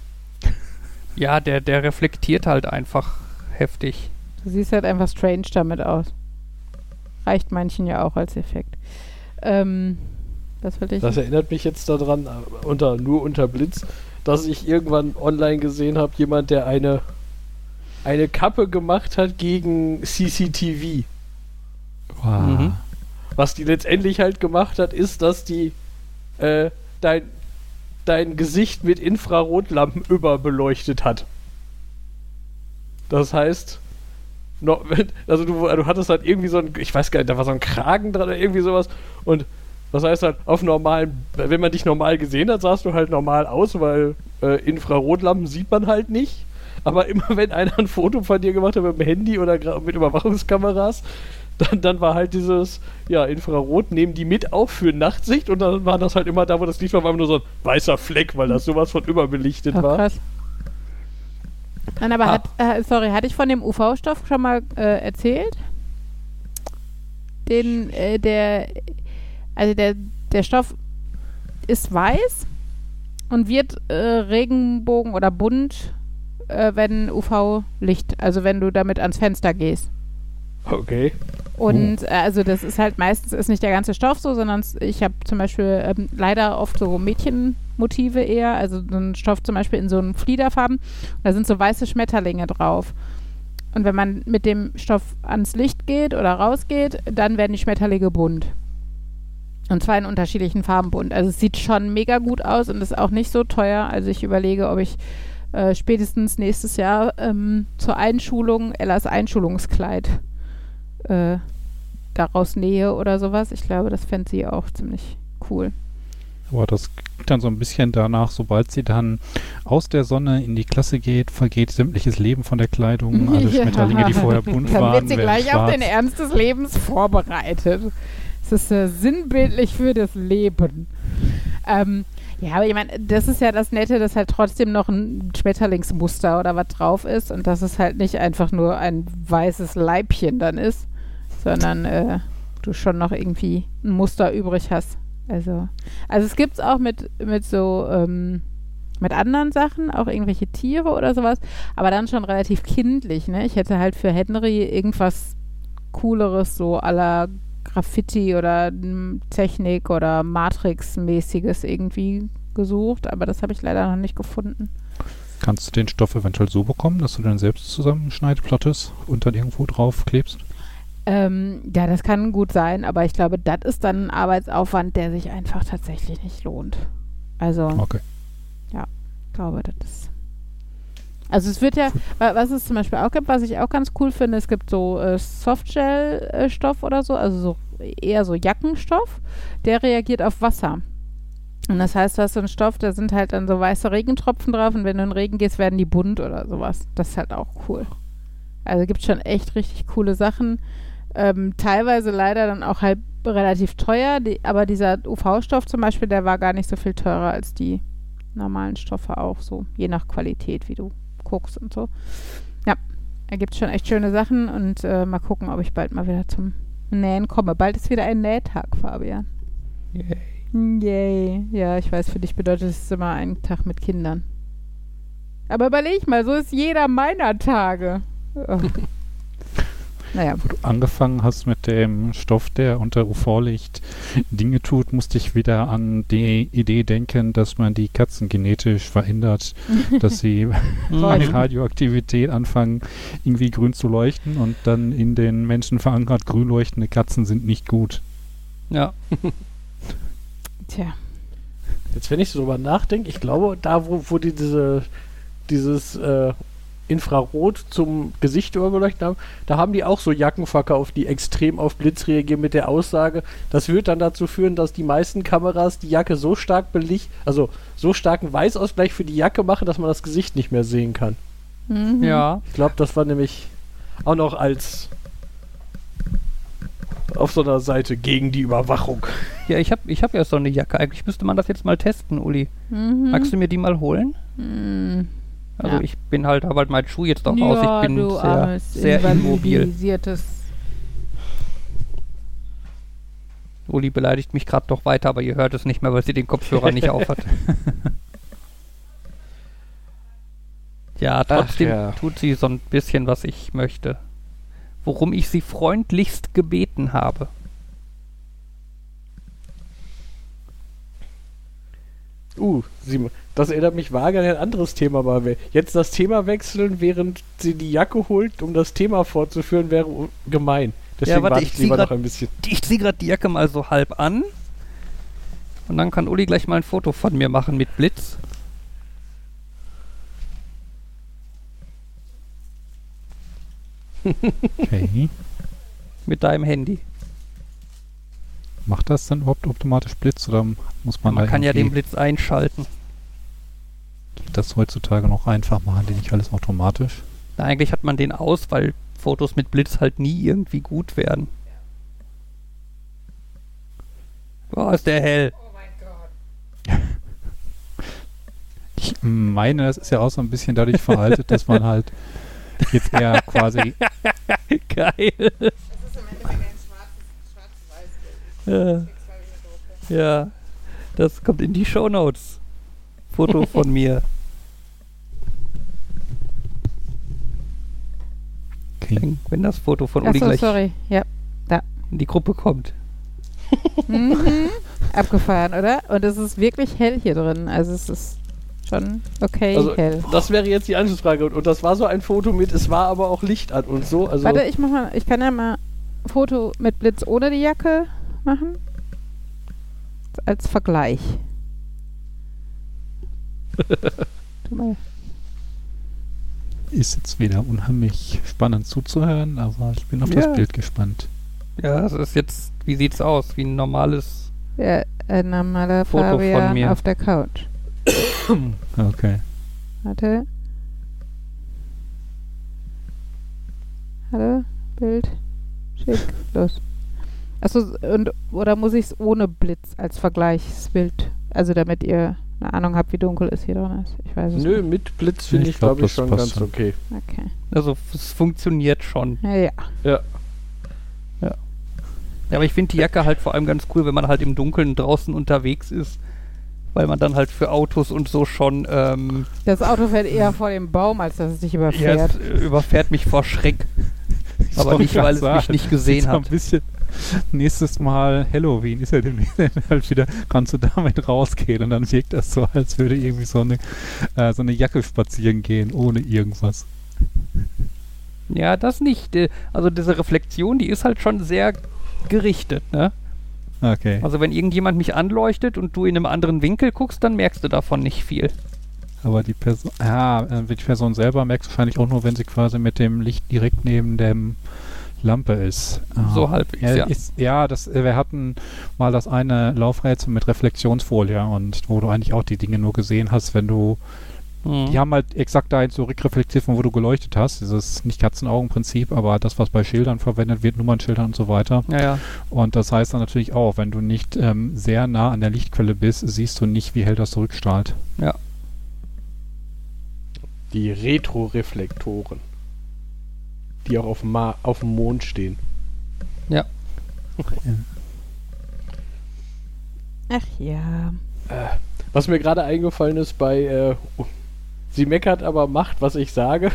Ja, der, der reflektiert halt einfach heftig. Du siehst halt einfach strange damit aus. Reicht manchen ja auch als Effekt. Ähm, was wollte ich? Das erinnert mich jetzt daran, äh, unter, nur unter Blitz, dass ich irgendwann online gesehen habe, jemand, der eine, eine Kappe gemacht hat gegen CCTV. Wow. Mhm. Was die letztendlich halt gemacht hat, ist, dass die äh, dein, dein Gesicht mit Infrarotlampen überbeleuchtet hat. Das heißt, no, [laughs] also du, du hattest halt irgendwie so ein, ich weiß gar nicht, da war so ein Kragen dran oder irgendwie sowas und das heißt halt, auf normalen, wenn man dich normal gesehen hat, sahst du halt normal aus, weil äh, Infrarotlampen sieht man halt nicht. Aber immer [laughs] wenn einer ein Foto von dir gemacht hat mit dem Handy oder mit Überwachungskameras, dann, dann war halt dieses, ja, Infrarot, nehmen die mit auf für Nachtsicht und dann war das halt immer da, wo das Licht war, war immer nur so ein weißer Fleck, weil das sowas von überbelichtet Oh, war. krass. Nein, aber Ah. hat, äh, sorry, hatte ich von dem UV-Stoff schon mal äh, erzählt? Den, äh, der, also der, der Stoff ist weiß und wird äh, Regenbogen oder bunt, äh, wenn UV-Licht, also wenn du damit ans Fenster gehst. Okay. Und äh, also das ist halt meistens ist nicht der ganze Stoff so, sondern ich habe zum Beispiel ähm, leider oft so Mädchenmotive eher, also so ein Stoff zum Beispiel in so einen Fliederfarben. Da sind so weiße Schmetterlinge drauf. Und wenn man mit dem Stoff ans Licht geht oder rausgeht, dann werden die Schmetterlinge bunt. Und zwar in unterschiedlichen Farben bunt. Also es sieht schon mega gut aus und ist auch nicht so teuer. Also ich überlege, ob ich äh, spätestens nächstes Jahr ähm, zur Einschulung Ellas Einschulungskleid äh, daraus nähe oder sowas. Ich glaube, das fände sie auch ziemlich cool. Aber das klingt dann so ein bisschen danach, sobald sie dann aus der Sonne in die Klasse geht, vergeht sämtliches Leben von der Kleidung. [laughs] Alle Ja. Schmetterlinge, die vorher bunt [laughs] Dann waren, wird sie gleich auf schwarz. den Ernst des Lebens vorbereitet. Es ist äh, sinnbildlich für das Leben. Ähm, ja, aber ich meine, das ist ja das Nette, dass halt trotzdem noch ein Schmetterlingsmuster oder was drauf ist und dass es halt nicht einfach nur ein weißes Leibchen dann ist, sondern äh, du schon noch irgendwie ein Muster übrig hast. Also, also es gibt es auch mit, mit so, ähm, mit anderen Sachen, auch irgendwelche Tiere oder sowas, aber dann schon relativ kindlich, ne? Ich hätte halt für Henry irgendwas Cooleres, so aller Graffiti oder Technik oder Matrix-mäßiges irgendwie gesucht, aber das habe ich leider noch nicht gefunden. Kannst du den Stoff eventuell so bekommen, dass du dann selbst zusammenschneidplottest und dann irgendwo drauf klebst? Ähm, ja, das kann gut sein, aber ich glaube, das ist dann ein Arbeitsaufwand, der sich einfach tatsächlich nicht lohnt. Also, Okay. ich glaube, das ist. Also es wird ja, wa- was es zum Beispiel auch gibt, was ich auch ganz cool finde, es gibt so äh, Softgel-Stoff oder so, also so eher so Jackenstoff, der reagiert auf Wasser. Und das heißt, du hast so einen Stoff, da sind halt dann so weiße Regentropfen drauf und wenn du in den Regen gehst, werden die bunt oder sowas. Das ist halt auch cool. Also gibt schon echt richtig coole Sachen. Ähm, teilweise leider dann auch halt relativ teuer, die, aber dieser UV-Stoff zum Beispiel, der war gar nicht so viel teurer als die normalen Stoffe auch so, je nach Qualität, wie du guckst und so. Ja, da gibt es schon echt schöne Sachen und äh, mal gucken, ob ich bald mal wieder zum Nähen komme. Bald ist wieder ein Nähtag, Fabian. Yay. Ja, ich weiß, für dich bedeutet es immer einen Tag mit Kindern. Aber überleg mal, so ist jeder meiner Tage. Oh. [laughs] naja. Wo du angefangen hast mit dem Stoff, der unter UV-Licht Dinge tut, musste ich wieder an die Idee denken, dass man die Katzen genetisch verändert, [laughs] dass sie [laughs] bei Radioaktivität anfangen, irgendwie grün zu leuchten und dann in den Menschen verankert, grün leuchtende Katzen sind nicht gut. Ja. Tja. Jetzt, wenn ich so drüber nachdenke, ich glaube, da, wo, wo die diese, dieses äh, Infrarot zum Gesicht übergeleuchtet haben, da haben die auch so Jacken verkauft, die extrem auf Blitz reagieren mit der Aussage, das wird dann dazu führen, dass die meisten Kameras die Jacke so stark belicht, also so starken Weißausgleich für die Jacke machen, dass man das Gesicht nicht mehr sehen kann. Mhm. Ja. Ich glaube, das war nämlich auch noch als auf so einer Seite gegen die Überwachung. [laughs] Ja, ich habe ich hab ja so eine Jacke. Eigentlich müsste man das jetzt mal testen, Uli. Mhm. Magst du mir die mal holen? Mhm. Also Ja. ich bin halt, habe halt meinen Schuh jetzt auch aus. Ja, Ich bin sehr, sehr immobil. Uli beleidigt mich gerade doch weiter, aber ihr hört es nicht mehr, weil sie den Kopfhörer nicht aufhat. [laughs] ja, trotzdem ja. tut sie so ein bisschen, was ich möchte. Worum ich sie freundlichst gebeten habe. Uh, sie, das erinnert mich vage an ein anderes Thema, aber jetzt das Thema wechseln, während sie die Jacke holt, um das Thema fortzuführen, wäre gemein. Deswegen warte, warte ich lieber grad- noch ein bisschen. Ich ziehe gerade die Jacke mal so halb an. Und dann kann Uli gleich mal ein Foto von mir machen mit Blitz. Okay. Mit deinem Handy. Macht das dann überhaupt automatisch Blitz oder muss man, Man da kann ja den Blitz einschalten. das heutzutage noch einfach machen, die nicht alles automatisch? Na, eigentlich hat man den aus, weil Fotos mit Blitz halt nie irgendwie gut werden. Oh, ist der hell. [laughs] Ich meine, das ist ja auch so ein bisschen dadurch veraltet, dass man halt jetzt eher quasi [laughs] Geil. Ja. ja, das kommt in die Shownotes. Foto von mir. okay. Wenn, wenn das Foto von Uli Achso, gleich sorry. Ja. in die Gruppe kommt. Mhm. Abgefahren, oder? Und es ist wirklich hell hier drin. Also es ist schon okay Also, hell. das wäre jetzt die Anschlussfrage. Und, und das war so ein Foto mit, es war aber auch Licht an und so. Also, Warte, ich mach mal, ich kann ja mal Foto mit Blitz ohne die Jacke machen. Als Vergleich. [laughs] Ist jetzt wieder unheimlich spannend zuzuhören, aber ich bin auf Ja. das Bild gespannt. Ja, das ist jetzt, wie sieht's aus? Wie ein normales. Ja, ein normaler Foto von Fabian mir. auf der Couch. [coughs] Okay. Warte. Hallo? Bild. Schick. Los. Achso, und oder muss ich es ohne Blitz als Vergleichsbild? Also damit ihr eine Ahnung habt, wie dunkel es hier drin ist. Ich weiß es nö, nicht. mit Blitz finde Ich ich, glaub, glaube ich, das schon passt ganz schon. okay. Okay. Also es funktioniert schon. Ja, ja. Ja. Ja, aber ich finde die Jacke halt vor allem ganz cool, wenn man halt im Dunkeln draußen unterwegs ist. Weil man dann halt für Autos und so schon ähm, Das Auto fährt eher vor dem Baum, als dass es dich ja, überfährt. es äh, überfährt mich vor Schreck. [laughs] Aber nicht, weil es mich nicht gesehen so ein hat. bisschen [laughs] nächstes Mal Halloween ist ja demnächst [laughs] halt wieder, kannst du damit rausgehen und dann wirkt das so, als würde irgendwie so eine, äh, so eine Jacke spazieren gehen, ohne irgendwas. Ja, das nicht. Äh, Also diese Reflexion, die ist halt schon sehr gerichtet, ne? Okay. Also wenn irgendjemand mich anleuchtet und du in einem anderen Winkel guckst, dann merkst du davon nicht viel. Aber die Person, ja, äh, die Person selber merkt wahrscheinlich auch nur, wenn sie quasi mit dem Licht direkt neben dem Lampe ist. Ah. So halbwegs, ja. ja. Ist, ja, das, wir hatten mal das eine Laufrätsel mit Reflexionsfolie und wo du eigentlich auch die Dinge nur gesehen hast, wenn du Mhm. Die haben halt exakt dahin zurückreflektiert, von wo du geleuchtet hast. Dieses nicht Katzenaugenprinzip, aber das, was bei Schildern verwendet wird, Nummernschildern und so weiter. Ja, ja. Und das heißt dann natürlich auch, wenn du nicht ähm, sehr nah an der Lichtquelle bist, siehst du nicht, wie hell das zurückstrahlt. Die Retroreflektoren. Die auch auf dem, Ma auf dem Mond stehen. Ach ja. Was mir gerade eingefallen ist bei äh, Sie meckert, aber macht, was ich sage.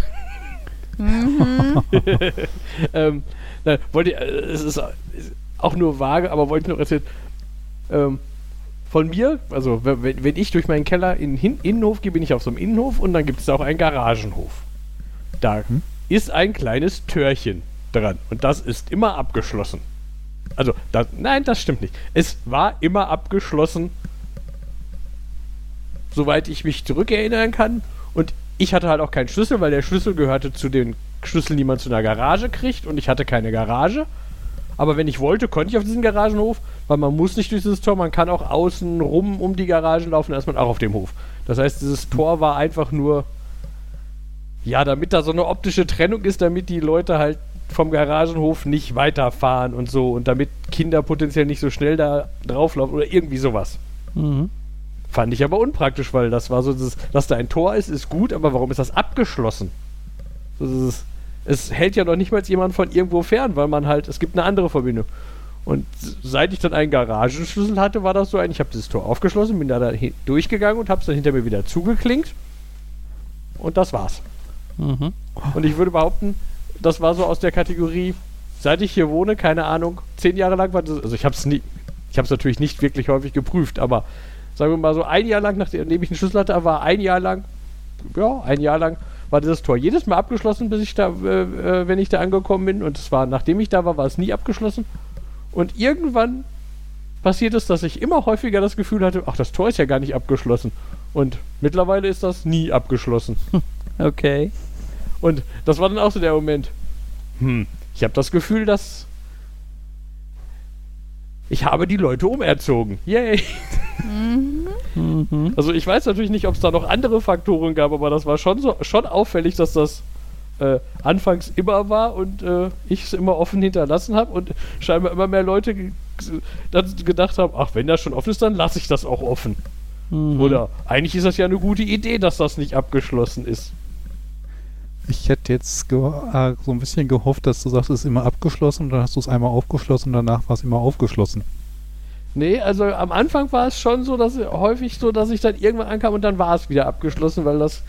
Mhm. [laughs] ähm, na, wollte, äh, es ist, auch nur vage, aber wollte ich noch erzählen. Ähm, von mir, also wenn, wenn ich durch meinen Keller in den Hin Innenhof gehe, bin ich auf so einem Innenhof und dann gibt es auch einen Garagenhof. Da Hm? Ist ein kleines Türchen dran und das ist immer abgeschlossen. Also, das, nein, das stimmt nicht. Es war immer abgeschlossen, soweit ich mich zurückerinnern kann. Und ich hatte halt auch keinen Schlüssel, weil der Schlüssel gehörte zu den Schlüsseln, die man zu einer Garage kriegt und ich hatte keine Garage. Aber wenn ich wollte, konnte ich auf diesen Garagenhof, weil man muss nicht durch dieses Tor, man kann auch außen rum um die Garagen laufen, dann ist man auch auf dem Hof. Das heißt, dieses Tor war einfach nur, ja, damit da so eine optische Trennung ist, damit die Leute halt vom Garagenhof nicht weiterfahren und so und damit Kinder potenziell nicht so schnell da drauflaufen oder irgendwie sowas. Mhm. Fand ich aber unpraktisch, weil das war so, dieses, dass da ein Tor ist, ist gut, aber warum ist das abgeschlossen? Das ist, es hält ja noch nicht mal jemand von irgendwo fern, weil man halt, es gibt eine andere Verbindung. Und seit ich dann einen Garagenschlüssel hatte, war das so ein, ich habe dieses Tor aufgeschlossen, bin da, da durchgegangen und habe es dann hinter mir wieder zugeklinkt. Und das war's. Mhm. Und ich würde behaupten, das war so aus der Kategorie, seit ich hier wohne, keine Ahnung, zehn Jahre lang war das, also ich habe es nie, ich habe es natürlich nicht wirklich häufig geprüft, aber sagen wir mal so ein Jahr lang, nachdem ich einen Schlüssel hatte, war ein Jahr lang, ja, ein Jahr lang war dieses Tor jedes Mal abgeschlossen, bis ich da, äh, äh, wenn ich da angekommen bin. Und es war, nachdem ich da war, war es nie abgeschlossen. Und irgendwann passiert es, dass ich immer häufiger das Gefühl hatte, ach, das Tor ist ja gar nicht abgeschlossen. Und mittlerweile ist das nie abgeschlossen. [laughs] Okay. Und das war dann auch so der Moment. Hm, ich habe das Gefühl, dass ich habe die Leute umerzogen. Yay! Mhm. [laughs] Also ich weiß natürlich nicht, ob es da noch andere Faktoren gab, aber das war schon so schon auffällig, dass das äh, anfangs immer war und äh, ich es immer offen hinterlassen habe und scheinbar immer mehr Leute ge gedacht haben, ach, wenn das schon offen ist, dann lasse ich das auch offen. Mhm. Oder eigentlich ist das ja eine gute Idee, dass das nicht abgeschlossen ist. Ich hätte jetzt äh, so ein bisschen gehofft, dass du sagst, es ist immer abgeschlossen dann hast du es einmal aufgeschlossen und danach war es immer aufgeschlossen. Nee, also am Anfang war es schon so, dass häufig so, dass ich dann irgendwann ankam und dann war es wieder abgeschlossen, weil das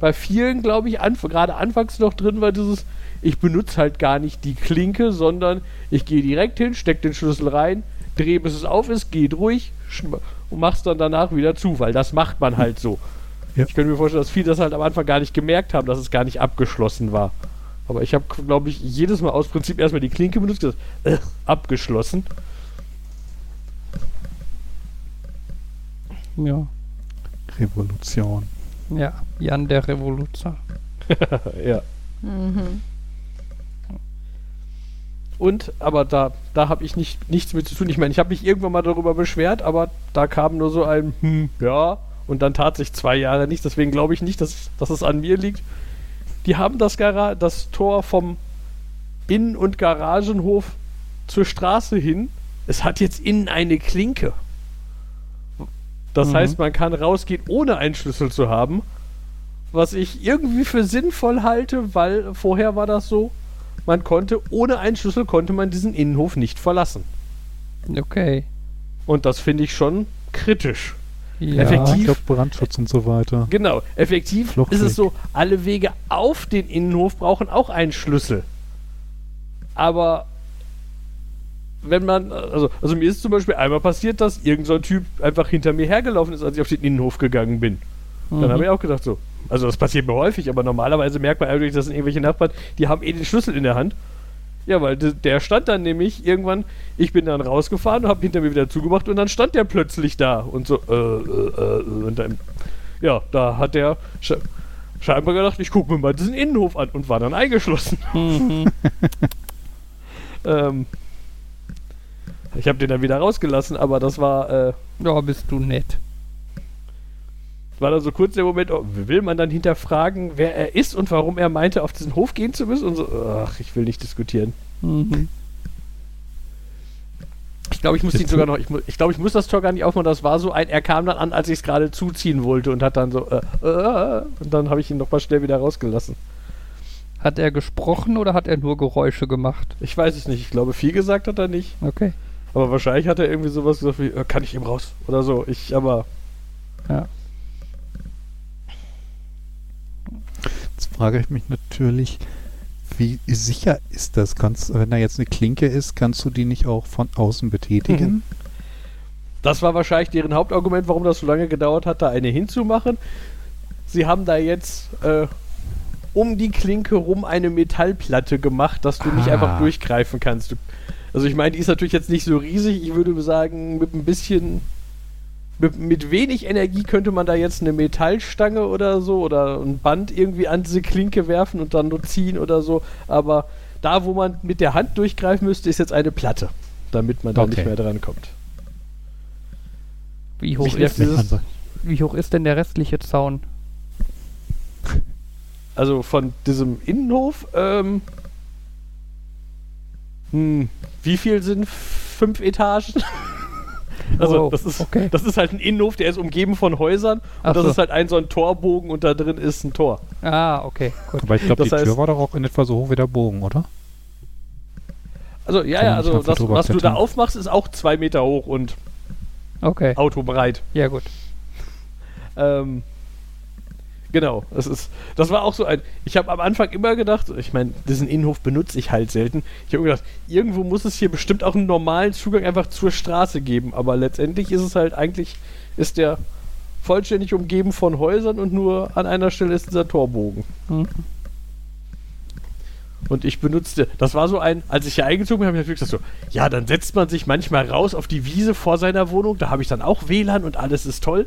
bei vielen, glaube ich, anf gerade anfangs noch drin war, dieses, ich benutze halt gar nicht die Klinke, sondern ich gehe direkt hin, steck den Schlüssel rein, drehe bis es auf ist, gehe schm- und mach's dann danach wieder zu, weil das macht man halt so. Ja. Ich könnte mir vorstellen, dass viele das halt am Anfang gar nicht gemerkt haben, dass es gar nicht abgeschlossen war. Aber ich habe, glaube ich, jedes Mal aus Prinzip erstmal die Klinke benutzt, gesagt, äh, abgeschlossen. Ja. Revolution. Ja. Jan der Revoluzer. [laughs] ja. Mhm. Und, aber da, da habe ich nicht, nichts mit zu tun. Ich meine, ich habe mich irgendwann mal darüber beschwert, aber da kam nur so ein, hm, ja, und dann tat sich zwei Jahre nichts. Deswegen glaube ich nicht, dass, dass es an mir liegt. Die haben das, Gara das Tor vom Innen- und Garagenhof zur Straße hin. Es hat jetzt innen eine Klinke. Das Mhm. heißt, man kann rausgehen, ohne einen Schlüssel zu haben. Was ich irgendwie für sinnvoll halte, weil vorher war das so, man konnte, ohne einen Schlüssel konnte man diesen Innenhof nicht verlassen. Okay. Und das finde ich schon kritisch. Ja. Effektiv. Ich glaube Brandschutz und so weiter. Genau, effektiv Fluchtweg. ist es so, alle Wege auf den Innenhof brauchen auch einen Schlüssel. Aber wenn man, also, also mir ist zum Beispiel einmal passiert, dass irgendein so ein Typ einfach hinter mir hergelaufen ist, als ich auf den Innenhof gegangen bin. Dann Mhm. habe ich auch gedacht so, also das passiert mir häufig, aber normalerweise merkt man eigentlich, das sind irgendwelche Nachbarn, die haben eh den Schlüssel in der Hand. Ja, weil de- der stand dann nämlich irgendwann, ich bin dann rausgefahren und habe hinter mir wieder zugemacht und dann stand der plötzlich da und so, äh, äh, äh, und dann, ja, da hat der sche scheinbar gedacht, ich gucke mir mal diesen Innenhof an und war dann eingeschlossen. Mhm. [laughs] ähm, ich habe den dann wieder rausgelassen, aber das war, äh, Ja, bist du nett. War dann so kurz der Moment, oh, will man dann hinterfragen, wer er ist und warum er meinte, auf diesen Hof gehen zu müssen und so, ach, ich will nicht diskutieren. Mhm. Ich glaube, ich muss ihn sogar noch, ich, ich glaube, ich muss das Tor gar nicht aufmachen, das war so ein, er kam dann an, als ich es gerade zuziehen wollte und hat dann so, äh, äh, und dann habe ich ihn noch mal schnell wieder rausgelassen. Hat er gesprochen oder hat er nur Geräusche gemacht? Ich weiß es nicht, ich glaube, viel gesagt hat er nicht. Okay. Aber wahrscheinlich hat er irgendwie sowas gesagt wie, äh, kann ich eben raus oder so. Ich, aber Ja. Jetzt frage ich mich natürlich, wie sicher ist das? Kannst, wenn da jetzt eine Klinke ist, kannst du die nicht auch von außen betätigen? Mhm. das war wahrscheinlich deren Hauptargument, warum das so lange gedauert hat, da eine hinzumachen. Sie haben da jetzt äh, um die Klinke rum eine Metallplatte gemacht, dass du nicht Ah. einfach durchgreifen kannst. Du, also ich meine, die ist natürlich jetzt nicht so riesig. Ich würde sagen, mit ein bisschen, mit, mit wenig Energie könnte man da jetzt eine Metallstange oder so oder ein Band irgendwie an diese Klinke werfen und dann nur ziehen oder so. Aber da, wo man mit der Hand durchgreifen müsste, ist jetzt eine Platte, damit man da Okay. nicht mehr dran kommt. Wie hoch, ist, dieses- wie hoch ist denn der restliche Zaun? Also von diesem Innenhof, ähm, hm, wie viel sind fünf Etagen? Also Oh, das ist okay. das ist halt ein Innenhof, der ist umgeben von Häusern Ach und das so. ist halt ein so ein Torbogen und da drin ist ein Tor. Ah, okay, gut. aber ich glaube, Das die Tür heißt- war doch auch in etwa so hoch wie der Bogen, oder? Also ja, ja, also das, was du da aufmachst, ist auch zwei Meter hoch und Okay, autobreit. ja gut. Ähm, genau, das ist, das war auch so ein. Ich habe am Anfang immer gedacht, ich meine, diesen Innenhof benutze ich halt selten. Ich habe gedacht, irgendwo muss es hier bestimmt auch einen normalen Zugang einfach zur Straße geben. Aber letztendlich ist es halt eigentlich, ist der vollständig umgeben von Häusern und nur an einer Stelle ist dieser Torbogen. Hm. Und ich benutzte, das war so ein, als ich hier eingezogen bin, habe ich natürlich gesagt so, ja, dann setzt man sich manchmal raus auf die Wiese vor seiner Wohnung, da habe ich dann auch WLAN und alles ist toll.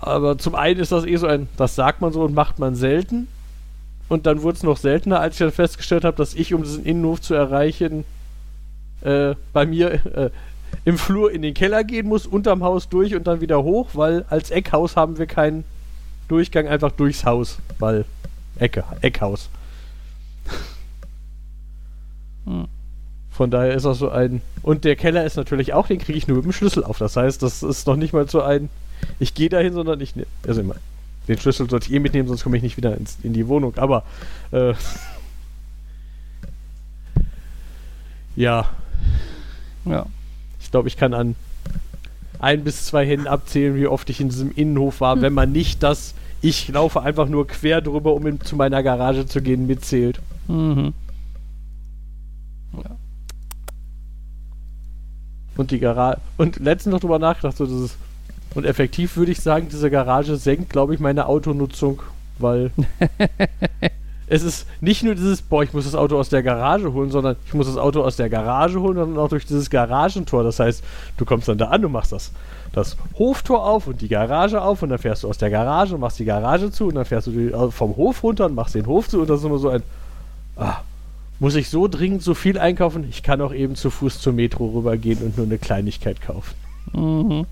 Aber zum einen ist das eh so ein, das sagt man so und macht man selten. Und dann wurde es noch seltener, als ich dann festgestellt habe, dass ich, um diesen Innenhof zu erreichen, äh, bei mir äh, im Flur in den Keller gehen muss, unterm Haus durch und dann wieder hoch, weil als Eckhaus haben wir keinen Durchgang einfach durchs Haus, weil Ecke, Eckhaus. Hm. Von daher ist das so ein. Und der Keller ist natürlich auch, den kriege ich nur mit dem Schlüssel auf. Das heißt, das ist noch nicht mal so ein. Ich gehe dahin, sondern ich. Ne also immer. Den Schlüssel sollte ich eh mitnehmen, sonst komme ich nicht wieder ins, in die Wohnung. Aber. Äh, [laughs] ja, Ja. ich glaube, ich kann an ein bis zwei Händen abzählen, wie oft ich in diesem Innenhof war, wenn man nicht das. Ich laufe einfach nur quer drüber, um in, zu meiner Garage zu gehen, mitzählt. Mhm. Und die Garage. Und letztens noch drüber nachgedacht, so dieses. Und effektiv würde ich sagen, diese Garage senkt, glaube ich, meine Autonutzung, weil [laughs] es ist nicht nur dieses, boah, ich muss das Auto aus der Garage holen, sondern ich muss das Auto aus der Garage holen und auch durch dieses Garagentor. Das heißt, du kommst dann da an, du machst das, das Hoftor auf und die Garage auf und dann fährst du aus der Garage und machst die Garage zu und dann fährst du äh, vom Hof runter und machst den Hof zu und das ist immer so ein, ah, muss ich so dringend so viel einkaufen? Ich kann auch eben zu Fuß zur Metro rübergehen und nur eine Kleinigkeit kaufen. Mhm.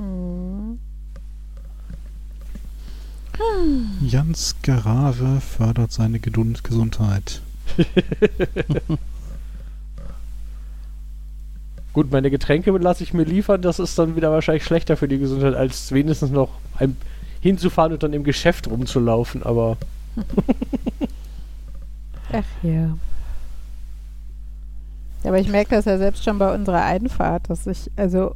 Hm. Jans Garage fördert seine Geduld Gesundheit. [laughs] Gut, meine Getränke lasse ich mir liefern, das ist dann wieder wahrscheinlich schlechter für die Gesundheit, als wenigstens noch ein, hinzufahren und dann im Geschäft rumzulaufen, aber [laughs] Ach ja. Aber ich merke das ja selbst schon bei unserer Einfahrt, dass ich, also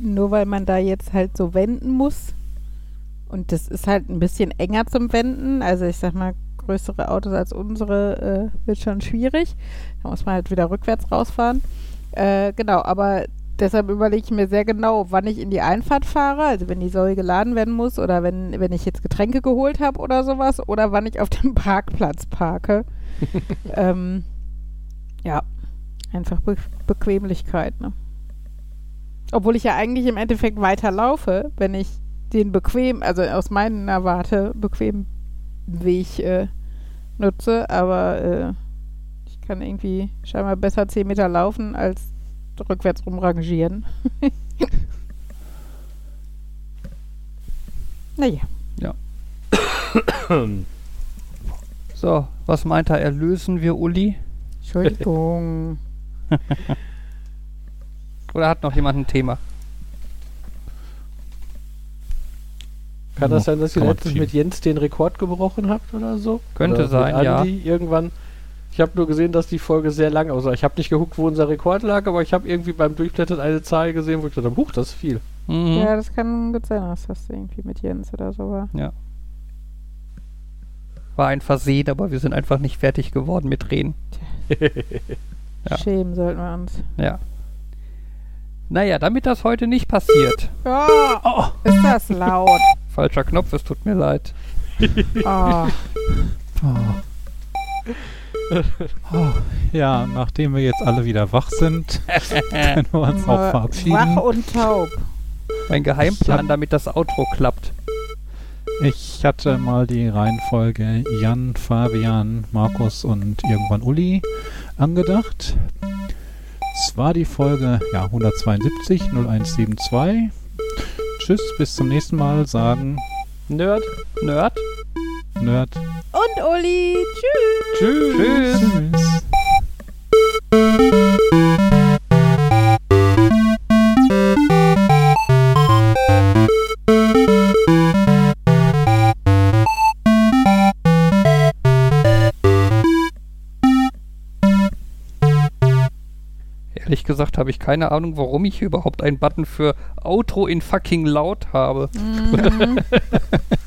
nur weil man da jetzt halt so wenden muss und das ist halt ein bisschen enger zum Wenden, also ich sag mal, größere Autos als unsere äh, wird schon schwierig. Da muss man halt wieder rückwärts rausfahren. Äh, genau, aber deshalb überlege ich mir sehr genau, wann ich in die Einfahrt fahre, also wenn die Säule geladen werden muss oder wenn, wenn ich jetzt Getränke geholt habe oder sowas oder wann ich auf dem [laughs] Parkplatz parke. [laughs] ähm, ja, einfach Be Bequemlichkeit, ne? Obwohl ich ja eigentlich im Endeffekt weiter laufe, wenn ich den bequem, also aus meiner Warte bequem Weg äh, nutze, aber äh, ich kann irgendwie scheinbar besser 10 Meter laufen als rückwärts rumrangieren. [laughs] naja. So, was meint er? Erlösen wir Uli? Entschuldigung. [laughs] Oder hat noch jemand ein Thema? kann das sein, dass ihr letztens mit Jens den Rekord gebrochen habt oder so? Könnte oder sein, mit ja. Irgendwann Ich habe nur gesehen, dass die Folge sehr lang aussah. Ich habe nicht geguckt, wo unser Rekord lag, aber ich habe irgendwie beim Durchblättern eine Zahl gesehen, wo ich gedacht habe, huch, das ist viel. Mhm. Ja, das kann gut sein, dass das irgendwie mit Jens oder so war. War ein Versehen, aber wir sind einfach nicht fertig geworden mit Reden. [laughs] Ja. Schämen sollten wir uns. Ja. Naja, damit das heute nicht passiert. Oh, ist das laut. Falscher Knopf, es tut mir leid. Oh. Oh. Oh, ja, nachdem wir jetzt alle wieder wach sind, [laughs] können wir uns auch Wach verabschieden. und taub. Mein Geheimplan, damit das Outro klappt. Ich hatte mal die Reihenfolge Jan, Fabian, Markus und irgendwann Uli angedacht. Es war die Folge ja, 172 0172. Tschüss, bis zum nächsten Mal, sagen Nerd. Nerd? Nerd. Und Uli. Tschüss. Tschüss. Tschüss. Ehrlich gesagt habe ich keine Ahnung, warum ich überhaupt einen Button für Outro in fucking laut habe. Mhm. [laughs] [laughs]